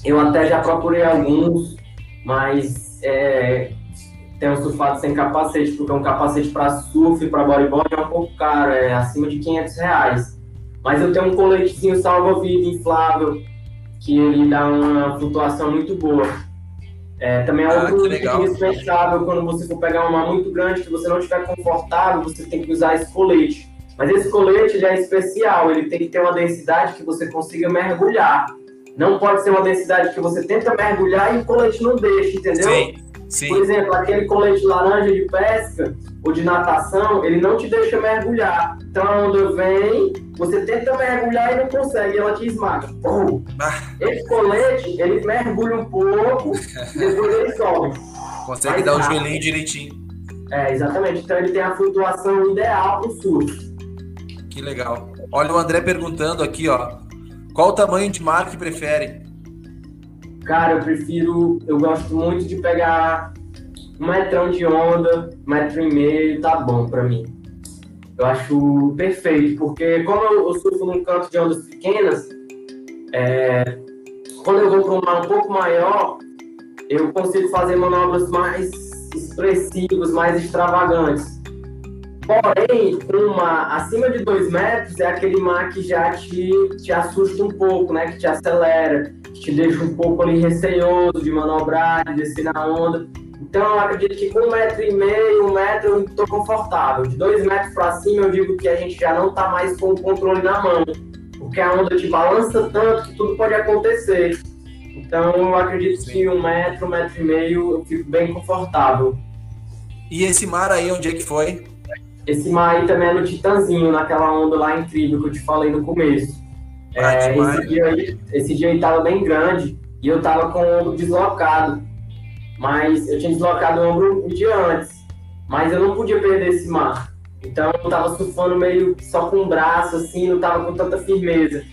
B: Eu até já procurei alguns, mas é, tenho surfado sem capacete, porque um capacete para surf, para bodyboard é um pouco caro, é acima de 500 reais. Mas eu tenho um coletezinho salva-vida inflável, que ele dá uma flutuação muito boa. É, também é ah, outro indispensável quando você for pegar uma muito grande, que você não estiver confortável, você tem que usar esse colete. Mas esse colete já é especial, ele tem que ter uma densidade que você consiga mergulhar. Não pode ser uma densidade que você tenta mergulhar e o colete não deixa, entendeu? Sim. Sim. Por exemplo, aquele colete laranja de pesca ou de natação, ele não te deixa mergulhar. Então a onda vem, você tenta mergulhar e não consegue, ela te esmaga. Ah. Esse colete, ele mergulha um pouco, [LAUGHS] depois ele sobe.
A: Consegue Mas, dar o joelhinho direitinho.
B: É, exatamente. Então ele tem a flutuação ideal para o surf.
A: Que legal. Olha o André perguntando aqui, ó. Qual o tamanho de mar que prefere?
B: Cara, eu prefiro. Eu gosto muito de pegar um metrão de onda, metro e meio, tá bom pra mim. Eu acho perfeito, porque como eu, surfo num canto de ondas pequenas, é, quando eu vou para um mar um pouco maior, eu consigo fazer manobras mais expressivas, mais extravagantes. Porém, um mar acima de dois metros é aquele mar que já te, te assusta um pouco, né? Que te acelera te deixa um pouco ali receoso de manobrar, de descer na onda. Então, eu acredito que com um metro e meio, um metro, eu estou confortável. De dois metros para cima, eu digo que a gente já não está mais com o controle na mão, porque a onda te balança tanto que tudo pode acontecer. Então, eu acredito Sim. que um metro, um metro e meio, eu fico bem confortável.
A: E esse mar aí, onde é que foi?
B: Esse mar aí também é no Titanzinho, naquela onda lá incrível que eu te falei no começo. É, esse, dia aí, esse dia aí tava bem grande e eu tava com o ombro deslocado. Mas eu tinha deslocado o ombro um dia antes. Mas eu não podia perder esse mar. Então eu tava surfando meio só com o braço, assim, não tava com tanta firmeza.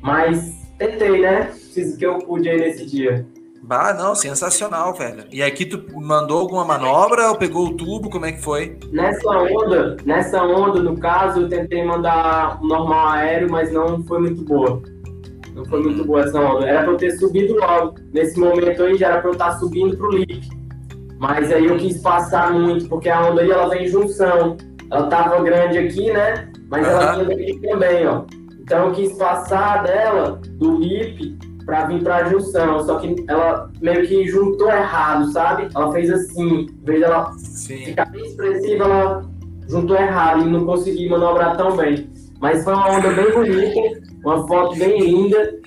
B: Mas tentei, né? Fiz o que eu pude aí nesse dia.
A: Bah, não, sensacional, velho. E aqui tu mandou alguma manobra ou pegou o tubo? Como é que foi?
B: Nessa onda, nessa onda, no caso, eu tentei mandar normal aéreo, mas não foi muito boa. Não foi muito boa essa onda. Era pra eu ter subido logo. Nesse momento aí já era pra eu estar subindo pro lip. Mas aí eu quis passar muito, porque a onda aí ela vem em junção. Ela tava grande aqui, né? Mas uhum. ela vinha daqui também, ó. Então eu quis passar dela, do lip, para vir para a junção, só que ela meio que juntou errado, sabe? Ela fez assim, em vez dela Sim. ficar bem expressiva, ela juntou errado e não consegui manobrar tão bem. Mas foi uma onda bem bonita, uma foto bem linda.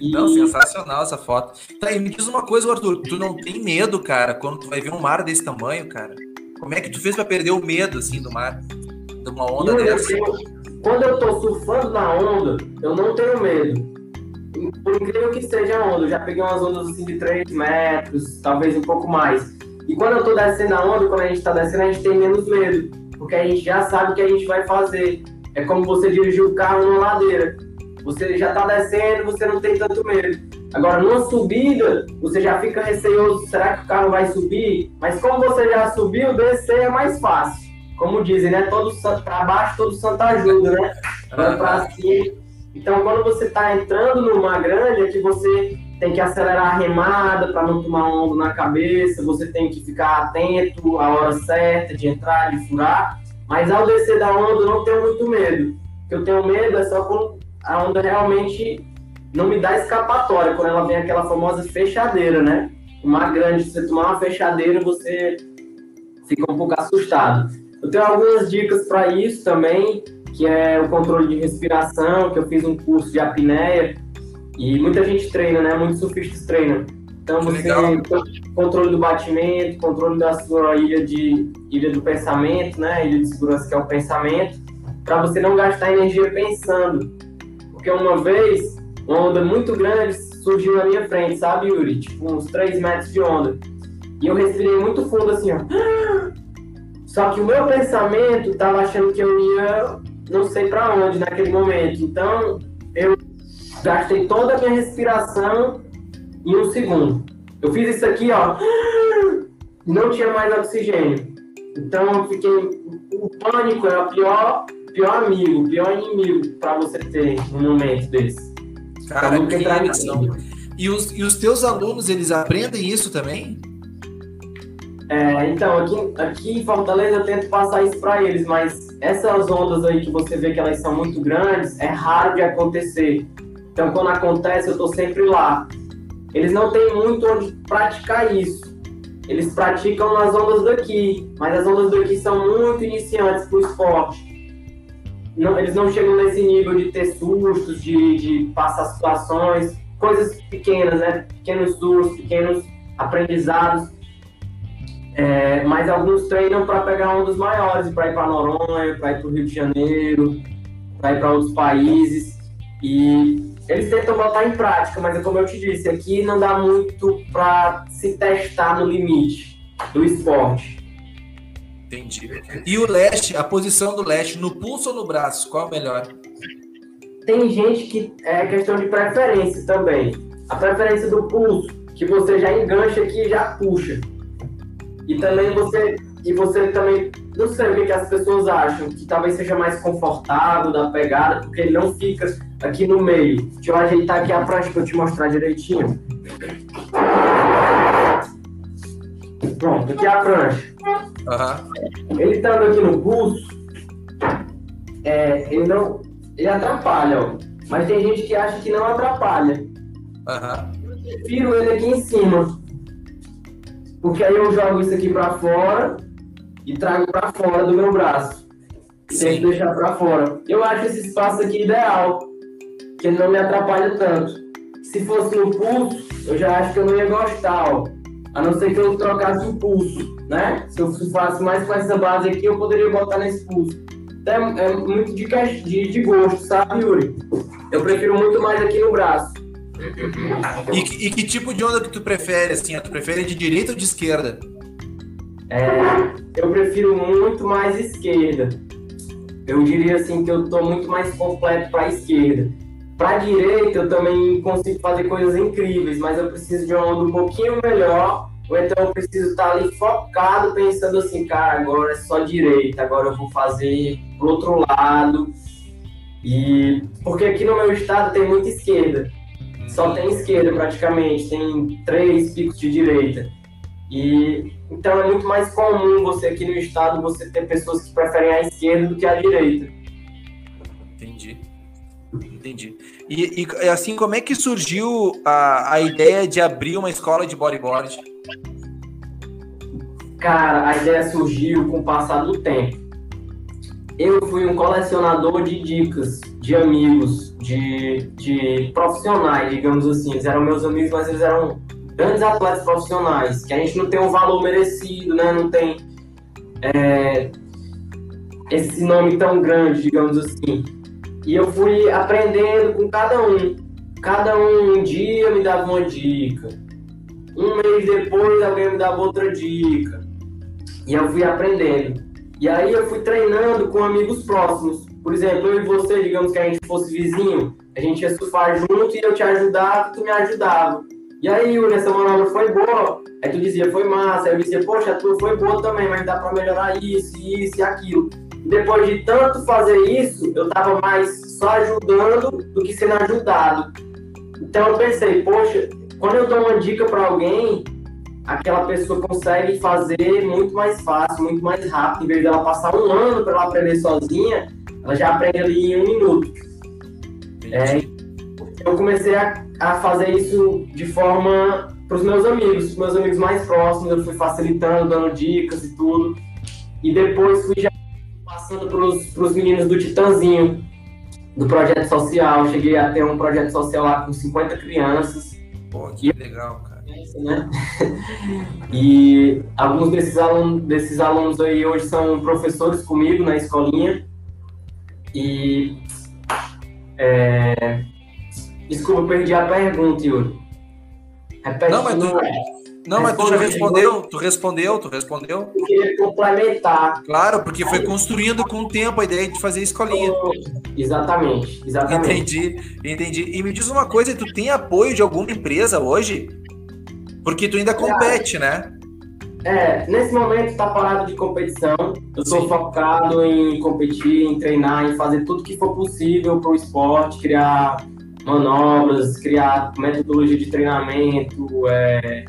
A: E... Não, sensacional essa foto. Tá, e me diz uma coisa, Arthur, tu não tem medo, cara, quando tu vai ver um mar desse tamanho, cara? Como é que tu fez para perder o medo, assim, do mar? De uma onda
B: eu,
A: dessa?
B: Eu, quando eu tô surfando na onda, eu não tenho medo por incrível que seja a onda, eu já peguei umas ondas assim de 3 metros, talvez um pouco mais. E quando eu tô descendo a onda, quando a gente tá descendo, a gente tem menos medo, porque a gente já sabe o que a gente vai fazer. É como você dirigir o carro numa ladeira. Você já tá descendo, você não tem tanto medo. Agora, numa subida, você já fica receoso, será que o carro vai subir? Mas como você já subiu, descer é mais fácil. Como dizem, né? Todo para baixo, todo santo ajuda, né? Para cima então, quando você está entrando numa grande, é que você tem que acelerar a remada para não tomar onda na cabeça, você tem que ficar atento à hora certa de entrar, de furar. Mas ao descer da onda, eu não tenho muito medo. O que eu tenho medo é só quando a onda realmente não me dá escapatória, quando ela vem aquela famosa fechadeira, né? Uma grande, se você tomar uma fechadeira, você fica um pouco assustado. Eu tenho algumas dicas para isso também que é o controle de respiração, que eu fiz um curso de apneia e muita gente treina, né? Muitos surfistas treinam. Então você tem controle do batimento, controle da sua ilha de ilha do pensamento, né? Ilha de segurança que é o pensamento, para você não gastar energia pensando. Porque uma vez uma onda muito grande surgiu na minha frente, sabe, Yuri? Tipo uns 3 metros de onda. E eu respirei muito fundo assim, ó. [GASPS] Só que o meu pensamento tava achando que eu ia não sei para onde naquele momento. Então, eu gastei toda a minha respiração em um segundo. Eu fiz isso aqui, ó, não tinha mais oxigênio. Então, eu fiquei. O pânico é o pior, pior amigo, pior inimigo para você ter um momento desse.
A: Cara, que e os, e os teus alunos, eles aprendem isso também?
B: É, então, aqui, aqui em Fortaleza eu tento passar isso para eles, mas essas ondas aí que você vê que elas são muito grandes, é raro de acontecer. Então, quando acontece, eu estou sempre lá. Eles não têm muito onde praticar isso. Eles praticam nas ondas daqui, mas as ondas daqui são muito iniciantes para o esporte. Não, eles não chegam nesse nível de ter sustos, de, de passar situações, coisas pequenas, né? Pequenos sustos, pequenos aprendizados é, mas alguns treinam para pegar um dos maiores, para ir para Noronha, para ir para o Rio de Janeiro, para ir para outros países. E eles tentam botar em prática, mas é como eu te disse, aqui não dá muito para se testar no limite do esporte.
A: Entendi. E o leste, a posição do leste, no pulso ou no braço, qual é o melhor?
B: Tem gente que é questão de preferência também. A preferência do pulso, que você já engancha aqui e já puxa. E também você, e você também, não sei o que, que as pessoas acham, que talvez seja mais confortável da pegada, porque ele não fica aqui no meio. Deixa eu ajeitar aqui a prancha para eu te mostrar direitinho. Pronto, aqui é a prancha. Uhum. Ele estando aqui no pulso, é, ele não. Ele atrapalha, ó. Mas tem gente que acha que não atrapalha. Uhum. Eu prefiro ele aqui em cima. Porque aí eu jogo isso aqui para fora e trago para fora do meu braço. E que deixar para fora. Eu acho esse espaço aqui ideal, que ele não me atrapalha tanto. Se fosse no pulso, eu já acho que eu não ia gostar, ó. A não ser que eu trocasse o pulso, né? Se eu faço mais com essa base aqui, eu poderia botar nesse pulso. Então, é, é muito de, de, de gosto, sabe, Yuri? Eu prefiro muito mais aqui no braço.
A: E, e, que tipo de onda que tu prefere, assim? Tu prefere de direita ou de esquerda?
B: É, eu prefiro muito mais esquerda. Eu diria assim que eu tô muito mais completo para esquerda. Para direita, eu também consigo fazer coisas incríveis, mas eu preciso de uma onda um pouquinho melhor, ou então eu preciso estar ali focado, pensando assim, cara, agora é só direita, agora eu vou fazer pro outro lado. E porque aqui no meu estado tem muita esquerda, só tem esquerda praticamente, tem três picos de direita. E então é muito mais comum você aqui no estado você ter pessoas que preferem a esquerda do que a direita.
A: Entendi. Entendi. E, e, assim, como é que surgiu a, a ideia de abrir uma escola de bodyboard?
B: Cara, a ideia surgiu com o passar do tempo. Eu fui um colecionador de dicas de amigos, de, de profissionais, digamos assim. Eles eram meus amigos, mas eles eram grandes atletas profissionais, que a gente não tem um valor merecido, né? Não tem é, esse nome tão grande, digamos assim. E eu fui aprendendo com cada um. Cada um, um dia me dava uma dica. Um mês depois alguém me dava outra dica. E eu fui aprendendo. E aí eu fui treinando com amigos próximos. Por exemplo, eu e você, digamos que a gente fosse vizinho, a gente ia surfar junto e eu te ajudava e tu me ajudava. E aí, Yuri, essa manobra foi boa. Aí tu dizia, foi massa. Aí eu dizia, poxa, a tua foi boa também, mas dá pra melhorar isso, isso e aquilo depois de tanto fazer isso, eu estava mais só ajudando do que sendo ajudado. Então eu pensei, poxa, quando eu dou uma dica para alguém, aquela pessoa consegue fazer muito mais fácil, muito mais rápido. Em vez dela passar um ano para ela aprender sozinha, ela já aprende ali em um minuto. É, eu comecei a, a fazer isso de forma para os meus amigos, os meus amigos mais próximos, eu fui facilitando, dando dicas e tudo. E depois fui já passando para os meninos do Titanzinho, do projeto social. Cheguei a ter um projeto social lá com 50 crianças.
A: Pô, que e, legal, cara. [LAUGHS]
B: Né? e alguns desses alunos, desses alunos aí hoje são professores comigo na escolinha. E. É... Desculpa, perdi a pergunta, Yuri.
A: Repete Não, mas tu, não, mas tu já respondeu, tu respondeu, tu respondeu.
B: Eu queria complementar.
A: Claro, porque foi construindo com o tempo a ideia de fazer escolinha.
B: Exatamente, exatamente.
A: Entendi, entendi. E me diz uma coisa, tu tem apoio de alguma empresa hoje? Porque tu ainda compete, né?
B: É, nesse momento tá parado de competição. Eu estou focado em competir, em treinar, em fazer tudo que for possível para o esporte, criar manobras, criar metodologia de treinamento, é,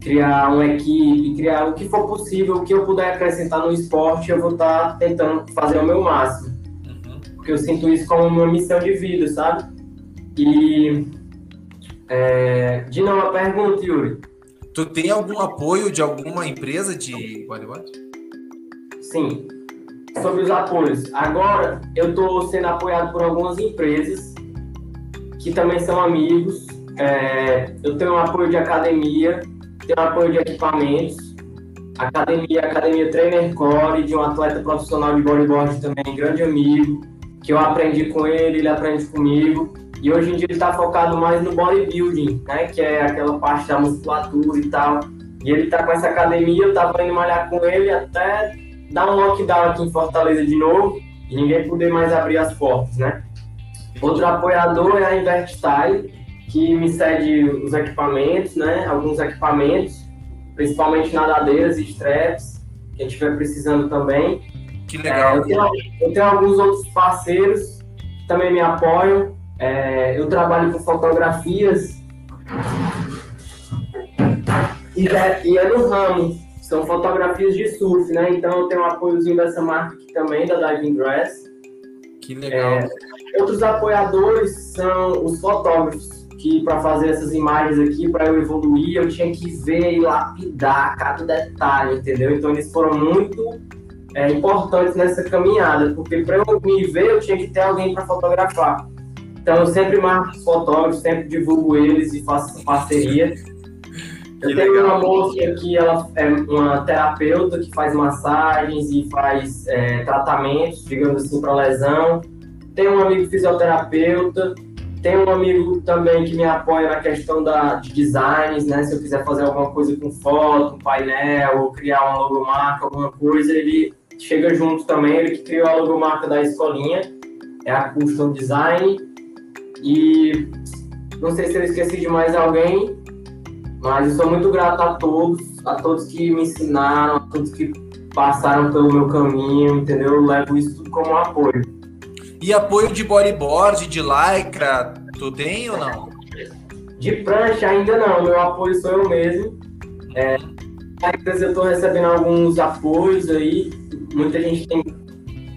B: criar uma equipe, criar o que for possível, o que eu puder acrescentar no esporte, eu vou estar tá tentando fazer o meu máximo. Uhum. Porque eu sinto isso como uma missão de vida, sabe? E. É, de novo, a pergunta, Yuri.
A: Tu tem algum apoio de alguma empresa de bodyboard?
B: Sim. Sobre os apoios. Agora, eu estou sendo apoiado por algumas empresas que também são amigos. É, eu tenho um apoio de academia tem apoio de equipamentos, academia, academia Trainer Core, de um atleta profissional de bodyboard também, grande amigo, que eu aprendi com ele, ele aprende comigo. E hoje em dia ele está focado mais no bodybuilding, né? Que é aquela parte da musculatura e tal. E ele está com essa academia, eu estava indo malhar com ele até dar um lockdown aqui em Fortaleza de novo e ninguém poder mais abrir as portas, né? Outro apoiador é a Invertstyle, que me cede os equipamentos, né? Alguns equipamentos, principalmente nadadeiras e straps, que a gente vai precisando também.
A: Que legal.
B: É, eu, tenho, eu, tenho, alguns outros parceiros que também me apoiam. É, eu trabalho com fotografias e é, e é no ramo. São fotografias de surf, né? Então eu tenho um apoiozinho dessa marca aqui também, da Diving Dress.
A: Que legal. É,
B: outros apoiadores são os fotógrafos que para fazer essas imagens aqui, para eu evoluir, eu tinha que ver e lapidar cada detalhe, entendeu? Então eles foram muito é, importantes nessa caminhada, porque para eu me ver, eu tinha que ter alguém para fotografar. Então eu sempre marco os fotógrafos, sempre divulgo eles e faço parceria. Eu que tenho legal. uma moça que ela é uma terapeuta que faz massagens e faz é, tratamentos, digamos assim, para lesão. Tem um amigo fisioterapeuta, tem um amigo também que me apoia na questão da, de designs, né? Se eu quiser fazer alguma coisa com foto, um painel, ou criar uma logomarca, alguma coisa, ele chega junto também. Ele que criou a logomarca da escolinha, é a Custom Design. E não sei se eu esqueci de mais alguém, mas eu sou muito grato a todos, a todos que me ensinaram, a todos que passaram pelo meu caminho, entendeu? Eu levo isso tudo como apoio.
A: E apoio de bodyboard, de lycra, tu tem ou não?
B: De prancha ainda não, meu apoio sou eu mesmo. É, eu estou recebendo alguns apoios aí, muita gente tem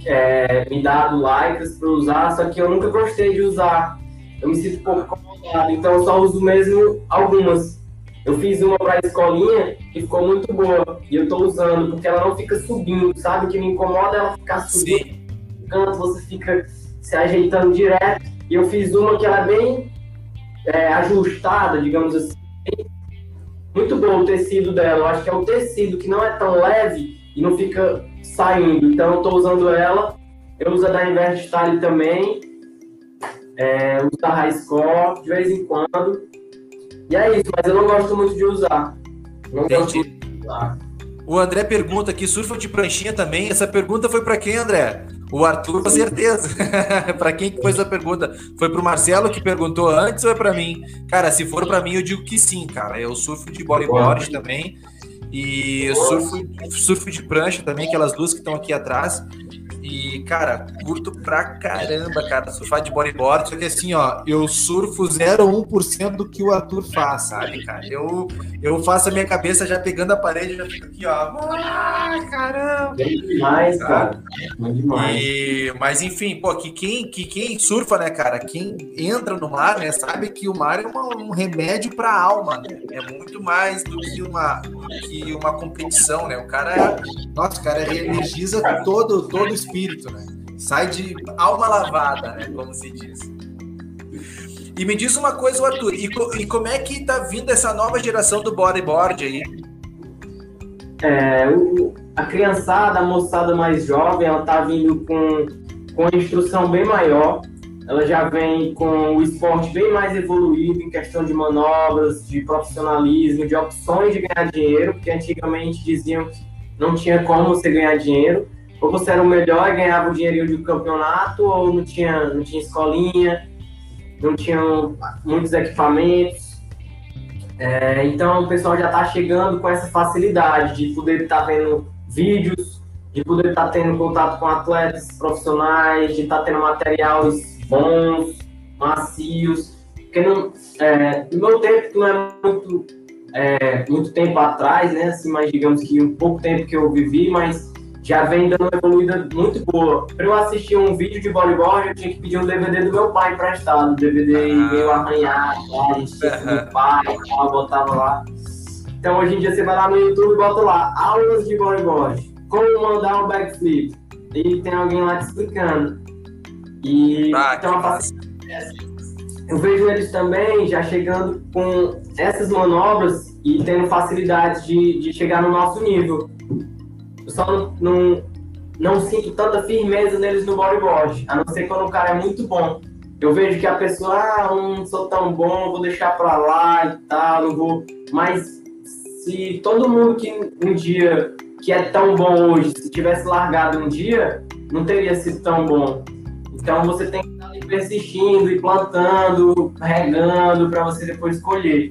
B: é, me dado lycras para usar, só que eu nunca gostei de usar. Eu me sinto um pouco incomodado, então eu só uso mesmo algumas. Eu fiz uma para a escolinha e ficou muito boa. E eu estou usando, porque ela não fica subindo, sabe? O que me incomoda é ela ficar subindo. Sim. Canto, você fica se ajeitando direto. E eu fiz uma que ela é bem é, ajustada, digamos assim. Muito bom o tecido dela. Eu acho que é o tecido que não é tão leve e não fica saindo. Então eu estou usando ela. Eu uso a da Invert Style também. É, uso a High Score de vez em quando. E é isso, mas eu não gosto muito de usar. Não Entendi. gosto de usar.
A: O André pergunta aqui, surfa de pranchinha também? Essa pergunta foi para quem, André? O Arthur, com certeza. [LAUGHS] para quem que foi essa pergunta? Foi pro Marcelo que perguntou antes ou é para mim? Cara, se for para mim, eu digo que sim, cara. Eu surfo de bodyboard também. E surfo, surfo de prancha também, aquelas duas que estão aqui atrás. E, cara, curto pra caramba, cara, surfar de bodyboard. Só que assim, ó, eu surfo 0,1% do que o Arthur faz, sabe, cara? Eu, eu faço a minha cabeça já pegando a parede, já fico aqui, ó. Ah, caramba!
B: Bem demais, cara. Bem demais.
A: E, mas enfim, pô, que quem, que quem surfa, né, cara? Quem entra no mar, né, sabe que o mar é uma, um remédio pra alma, né? É muito mais do que uma, que uma competição, né? O cara, nossa, o cara energiza todo, todo o espírito espírito, né? Sai de alma lavada, né? Como se diz. E me diz uma coisa, Arthur, e, e como é que tá vindo essa nova geração do bodyboard aí?
B: É, o, a criançada, a moçada mais jovem, ela tá vindo com, com instrução bem maior. Ela já vem com o esporte bem mais evoluído em questão de manobras, de profissionalismo, de opções de ganhar dinheiro, porque antigamente diziam que não tinha como você ganhar dinheiro ou você era o melhor e ganhava o dinheirinho do campeonato, ou não tinha, não tinha escolinha, não tinha muitos equipamentos. É, então o pessoal já está chegando com essa facilidade de poder estar tá vendo vídeos, de poder estar tá tendo contato com atletas profissionais, de estar tá tendo materiais bons, macios. Porque não, é, no meu tempo, que não é muito, é, muito tempo atrás, né? Assim, mas digamos que um pouco tempo que eu vivi, mas já vem dando uma evoluída muito boa. Para eu assistir um vídeo de bodyboard, eu tinha que pedir um DVD do meu pai emprestado. O DVD ah. meio arranhado, lá, [LAUGHS] do pai, tal, botava lá. Então hoje em dia você vai lá no YouTube e bota lá, aulas de bodyboard, como mandar um backflip. E tem alguém lá te explicando. E ah, então eu vejo eles também já chegando com essas manobras e tendo facilidade de, de chegar no nosso nível. Eu só não, não, não sinto tanta firmeza neles no bodyboard, a não ser quando o cara é muito bom. Eu vejo que a pessoa, ah, não sou tão bom, vou deixar pra lá e tal, não vou. Mas se todo mundo que um dia que é tão bom hoje, se tivesse largado um dia, não teria sido tão bom. Então você tem que estar ali persistindo e plantando, regando para você depois colher.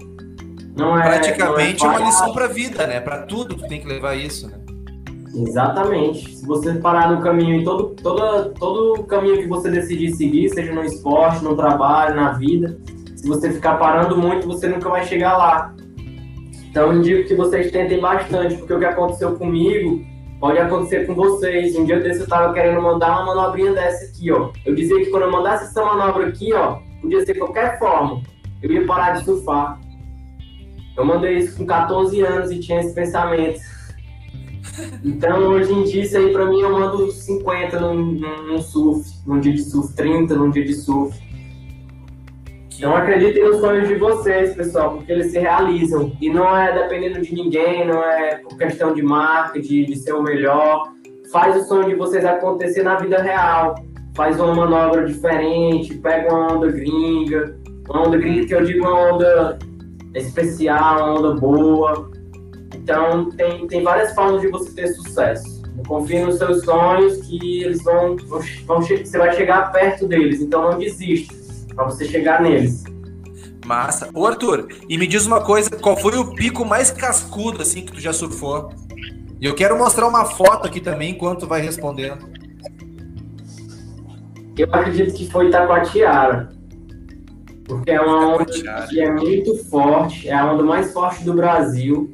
A: Não é, Praticamente não é, é uma lição para vida, né? Para tudo tu tem que levar isso, né?
B: Exatamente. Se você parar no caminho, em todo, todo, todo caminho que você decidir seguir, seja no esporte, no trabalho, na vida, se você ficar parando muito, você nunca vai chegar lá. Então, eu digo que vocês tentem bastante, porque o que aconteceu comigo pode acontecer com vocês. Um dia desse eu estava querendo mandar uma manobrinha dessa aqui, ó. Eu dizia que quando eu mandasse essa manobra aqui, ó, podia ser qualquer forma, eu ia parar de surfar. Eu mandei isso com 14 anos e tinha esse pensamento. Então, hoje em dia, isso aí pra mim eu mando 50 num, num, surf, num dia de surf, 30 num dia de surf. Então acreditem nos sonhos de vocês, pessoal, porque eles se realizam. E não é dependendo de ninguém, não é por questão de marca, de, de ser o melhor. Faz o sonho de vocês acontecer na vida real. Faz uma manobra diferente, pega uma onda gringa. Uma onda gringa que eu digo uma onda especial, uma onda boa. Então, tem, tem várias formas de você ter sucesso. Confie nos seus sonhos que eles vão, vão, vão você vai chegar perto deles. Então, não desista. para você chegar neles.
A: Massa. Ô, Arthur, e me diz uma coisa, qual foi o pico mais cascudo, assim, que tu já surfou? E eu quero mostrar uma foto aqui também, enquanto tu vai respondendo.
B: Eu acredito que foi Itacoatiara. Porque é uma onda que é muito forte, é a onda mais forte do Brasil.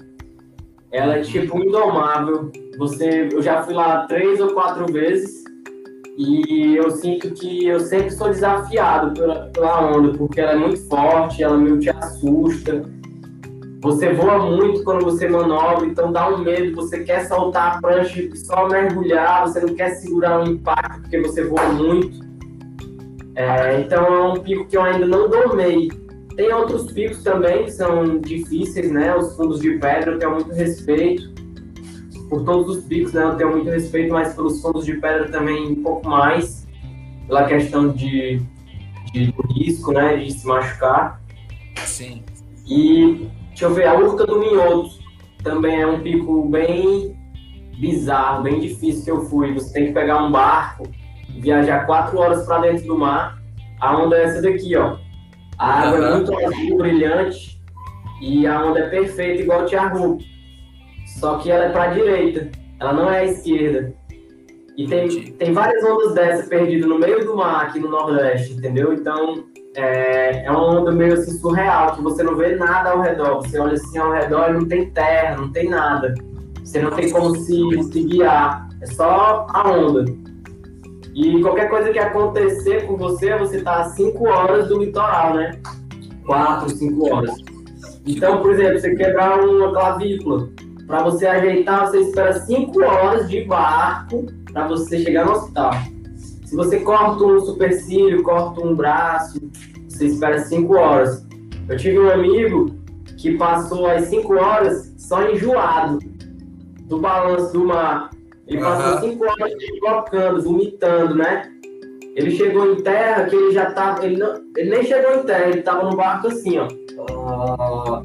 B: Ela é tipo indomável. Você, eu já fui lá três ou quatro vezes e eu sinto que eu sempre sou desafiado pela, pela onda, porque ela é muito forte, ela meio te assusta. Você voa muito quando você manobra, então dá um medo, você quer soltar a prancha e só mergulhar, você não quer segurar o impacto porque você voa muito. É, então é um pico que eu ainda não domei. Tem outros picos também que são difíceis, né? Os fundos de pedra eu tenho muito respeito. Por todos os picos, né? Eu tenho muito respeito, mas pelos fundos de pedra também um pouco mais. Pela questão de, de risco, né? De se machucar.
A: Sim.
B: E deixa eu ver, a Urca do Minhoto também é um pico bem bizarro, bem difícil que eu fui. Você tem que pegar um barco viajar quatro horas para dentro do mar. A onda é essa daqui, ó. A água é muito azul, brilhante, e a onda é perfeita, igual o Tiago. Só que ela é para a direita, ela não é à esquerda. E tem, tem várias ondas dessa perdidas no meio do mar aqui no Nordeste, entendeu? Então é, é uma onda meio assim surreal, que você não vê nada ao redor. Você olha assim ao redor e não tem terra, não tem nada. Você não tem como se, se guiar. É só a onda. E qualquer coisa que acontecer com você, você tá a 5 horas do litoral, né? 4, 5 horas. Então, por exemplo, você quebrar uma clavícula, para você ajeitar, você espera 5 horas de barco para você chegar no hospital. Se você corta um supercílio, corta um braço, você espera 5 horas. Eu tive um amigo que passou as 5 horas só enjoado do balanço do mar. Ele uhum. passou cinco horas colocando, vomitando, né? Ele chegou em terra que ele já tava. Ele, não, ele nem chegou em terra, ele tava no barco assim, ó. Uh,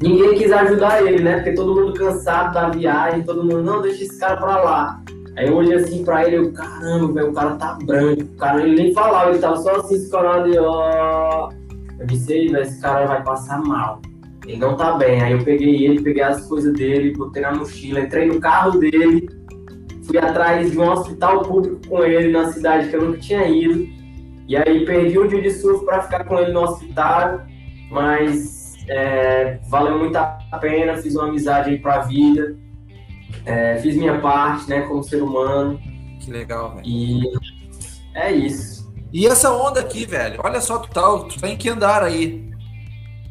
B: ninguém quis ajudar ele, né? Porque todo mundo cansado da viagem, todo mundo, não, deixa esse cara pra lá. Aí eu olhei assim pra ele, eu, caramba, velho, o cara tá branco. O cara, ele nem falava, ele tava só assim, escorado e ó. Eu disse, aí, esse cara vai passar mal. Ele não tá bem. Aí eu peguei ele, peguei as coisas dele, botei na mochila, entrei no carro dele, fui atrás de um hospital público com ele na cidade que eu nunca tinha ido. E aí perdi um dia de surf para ficar com ele no hospital, mas é, valeu muito a pena, fiz uma amizade aí pra vida. É, fiz minha parte, né, como ser humano.
A: Que legal, velho.
B: E é isso.
A: E essa onda aqui, velho, olha só, tu tá, tu tá em que andar aí?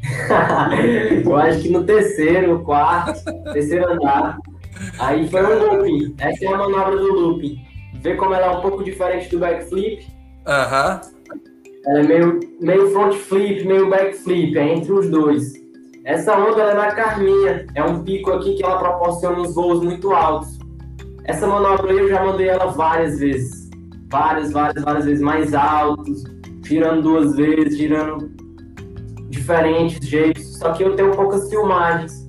A: [LAUGHS]
B: eu acho que no terceiro, quarto, terceiro andar. Aí foi um looping. Essa é a manobra do looping. Vê como ela é um pouco diferente do backflip.
A: Aham.
B: Ela é meio, meio front flip, meio backflip, é entre os dois. Essa onda é da Carminha, é um pico aqui que ela proporciona uns voos muito altos. Essa manobra eu já mandei ela várias vezes. Várias, várias, várias vezes mais altos, girando duas vezes, girando diferentes jeitos, só que eu tenho poucas filmagens,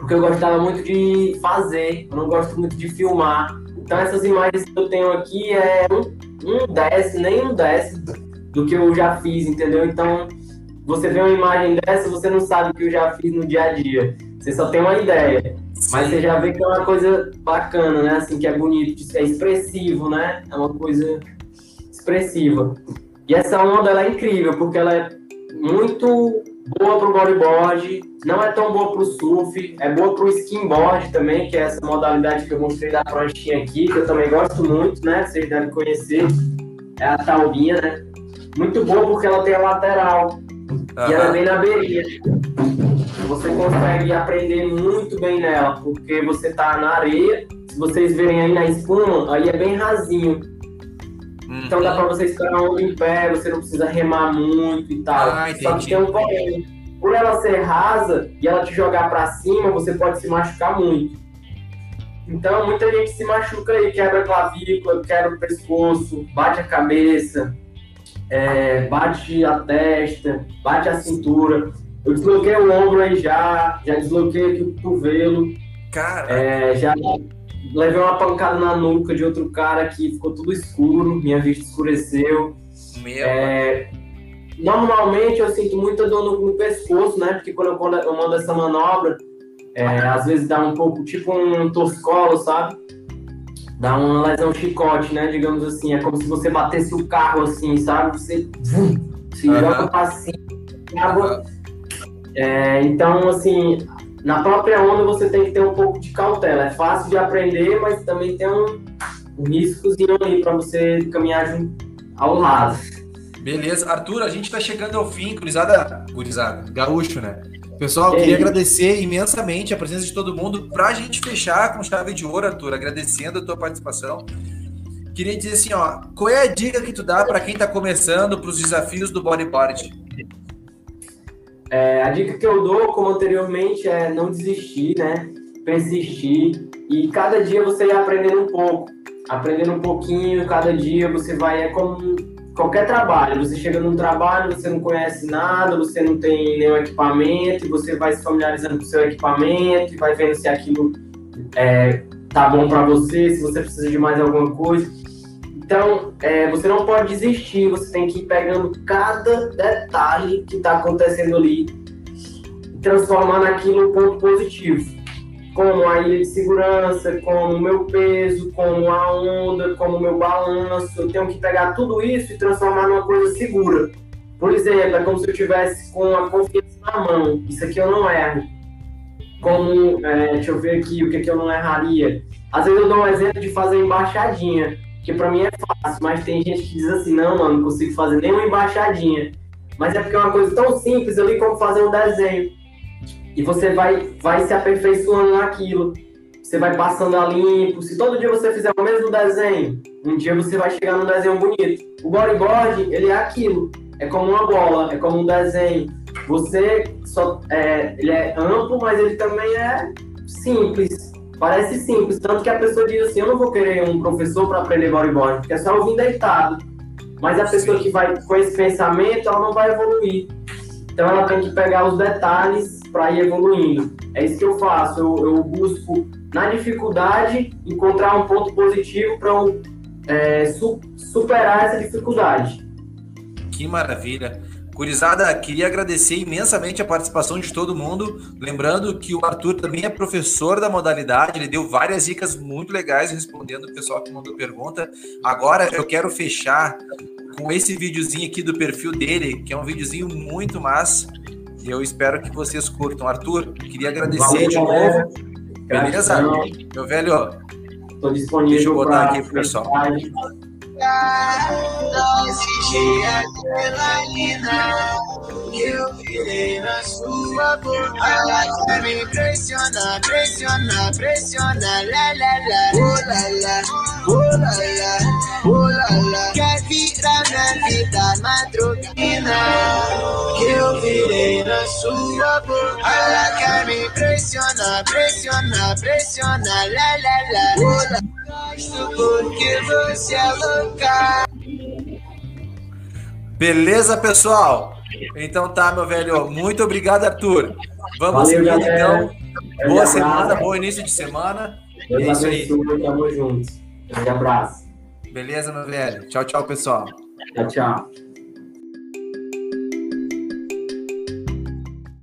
B: porque eu gostava muito de fazer, eu não gosto muito de filmar. Então essas imagens que eu tenho aqui é um, um décimo, nem um décimo do que eu já fiz, entendeu? Então você vê uma imagem dessa, você não sabe o que eu já fiz no dia a dia. Você só tem uma ideia. Mas você já vê que é uma coisa bacana, né? Assim, que é bonito, é expressivo, né? É uma coisa expressiva. E essa onda ela é incrível, porque ela é muito boa para o bodyboard, não é tão boa para o surf, é boa para o skimboard também, que é essa modalidade que eu mostrei da pranchinha aqui, que eu também gosto muito, né? Vocês devem conhecer, é a taubinha, né? Muito boa porque ela tem a lateral uhum. e ela é bem na beirinha. Você consegue aprender muito bem nela, porque você tá na areia, se vocês verem aí na espuma, aí é bem rasinho. Então dá para você onda em pé, você não precisa remar muito e tal. Ah, Só que tem um problema. Por ela ser rasa e ela te jogar para cima, você pode se machucar muito. Então muita gente se machuca aí, quebra a clavícula, quebra o pescoço, bate a cabeça, é, bate a testa, bate a cintura. Eu desloquei o ombro aí já, já desloquei aqui o cotovelo.
A: Cara.
B: É, já levei uma pancada na nuca de outro cara que ficou tudo escuro, minha vista escureceu.
A: Meu. É,
B: normalmente eu sinto muita dor no, no pescoço, né? Porque quando eu, quando eu mando essa manobra, é, às vezes dá um pouco, tipo um torcicolo, sabe? Dá uma lesão chicote, né? Digamos assim. É como se você batesse o carro assim, sabe? Você se uhum. joga pra cima, água. É, então, assim, na própria onda você tem que ter um pouco de cautela. É fácil de aprender, mas também tem um, um riscozinho ali para você caminhar ao lado.
A: Beleza. Arthur, a gente está chegando ao fim, gurizada, gurizada, gaúcho, né? Pessoal, queria agradecer imensamente a presença de todo mundo. Para a gente fechar com chave de ouro, Arthur, agradecendo a tua participação. Queria dizer assim, ó, qual é a dica que tu dá para quem está começando para os desafios do bodyboard?
B: É, a dica que eu dou, como anteriormente, é não desistir, né? Persistir e cada dia você ir aprendendo um pouco, aprendendo um pouquinho. Cada dia você vai é como qualquer trabalho. Você chega num trabalho, você não conhece nada, você não tem nenhum equipamento, você vai se familiarizando com o seu equipamento, vai vendo se aquilo é, tá bom para você, se você precisa de mais alguma coisa. Então, é, você não pode desistir, você tem que ir pegando cada detalhe que está acontecendo ali e transformar naquilo um ponto positivo como a ilha de segurança, como o meu peso, como a onda, como o meu balanço. Eu tenho que pegar tudo isso e transformar numa coisa segura. Por exemplo, é como se eu tivesse com a confiança na mão. Isso aqui eu não erro. Como, é, deixa eu ver aqui o que, que eu não erraria. Às vezes eu dou um exemplo de fazer embaixadinha, que para mim é fácil, mas tem gente que diz assim: não, mano, não consigo fazer nenhuma embaixadinha. Mas é porque é uma coisa tão simples ali como fazer um desenho e você vai, vai se aperfeiçoando naquilo. Você vai passando a limpo. Se todo dia você fizer o mesmo desenho, um dia você vai chegar num desenho bonito. O bodyboard, ele é aquilo. É como uma bola, é como um desenho. Você só é, ele é amplo, mas ele também é simples. Parece simples, tanto que a pessoa diz assim: eu não vou querer um professor para aprender bodyboard, porque é só eu vir deitado. Mas a pessoa que vai com esse pensamento, ela não vai evoluir. Então ela tem que pegar os detalhes para ir evoluindo. É isso que eu faço. Eu, eu, busco na dificuldade encontrar um ponto positivo para é, su superar essa dificuldade.
A: Que maravilha. Curizada, queria agradecer imensamente a participação de todo mundo. Lembrando que o Arthur também é professor da modalidade, ele deu várias dicas muito legais respondendo o pessoal que mandou pergunta. Agora eu quero fechar com esse videozinho aqui do perfil dele, que é um videozinho muito massa e eu espero que vocês curtam. Arthur, queria agradecer Valeu, de novo. Beleza? Meu velho,
B: Estou disponível.
A: Deixa eu botar aqui pro pessoal.
C: Exigir adrenalina que eu virei na sua boca. Ela quer me pressionar, pressionar, pressionar, lá, lá, lá. Oh, lá, lá, oh, lá, lá, oh, lá, lá. Quer virar minha vida madrugina que eu virei na sua boca. Ela quer me pressionar, pressionar, pressionar, lá, lá, lá. Oh, lá gosto porque você é
A: Beleza, pessoal? Então tá, meu velho. Muito obrigado, Arthur. Vamos Valeu, seguir, então. Boa semana, bom início de semana.
B: Deus é isso aí. Tamo juntos. Um abraço.
A: Beleza, meu velho. Tchau, tchau, pessoal.
B: Tchau, tchau.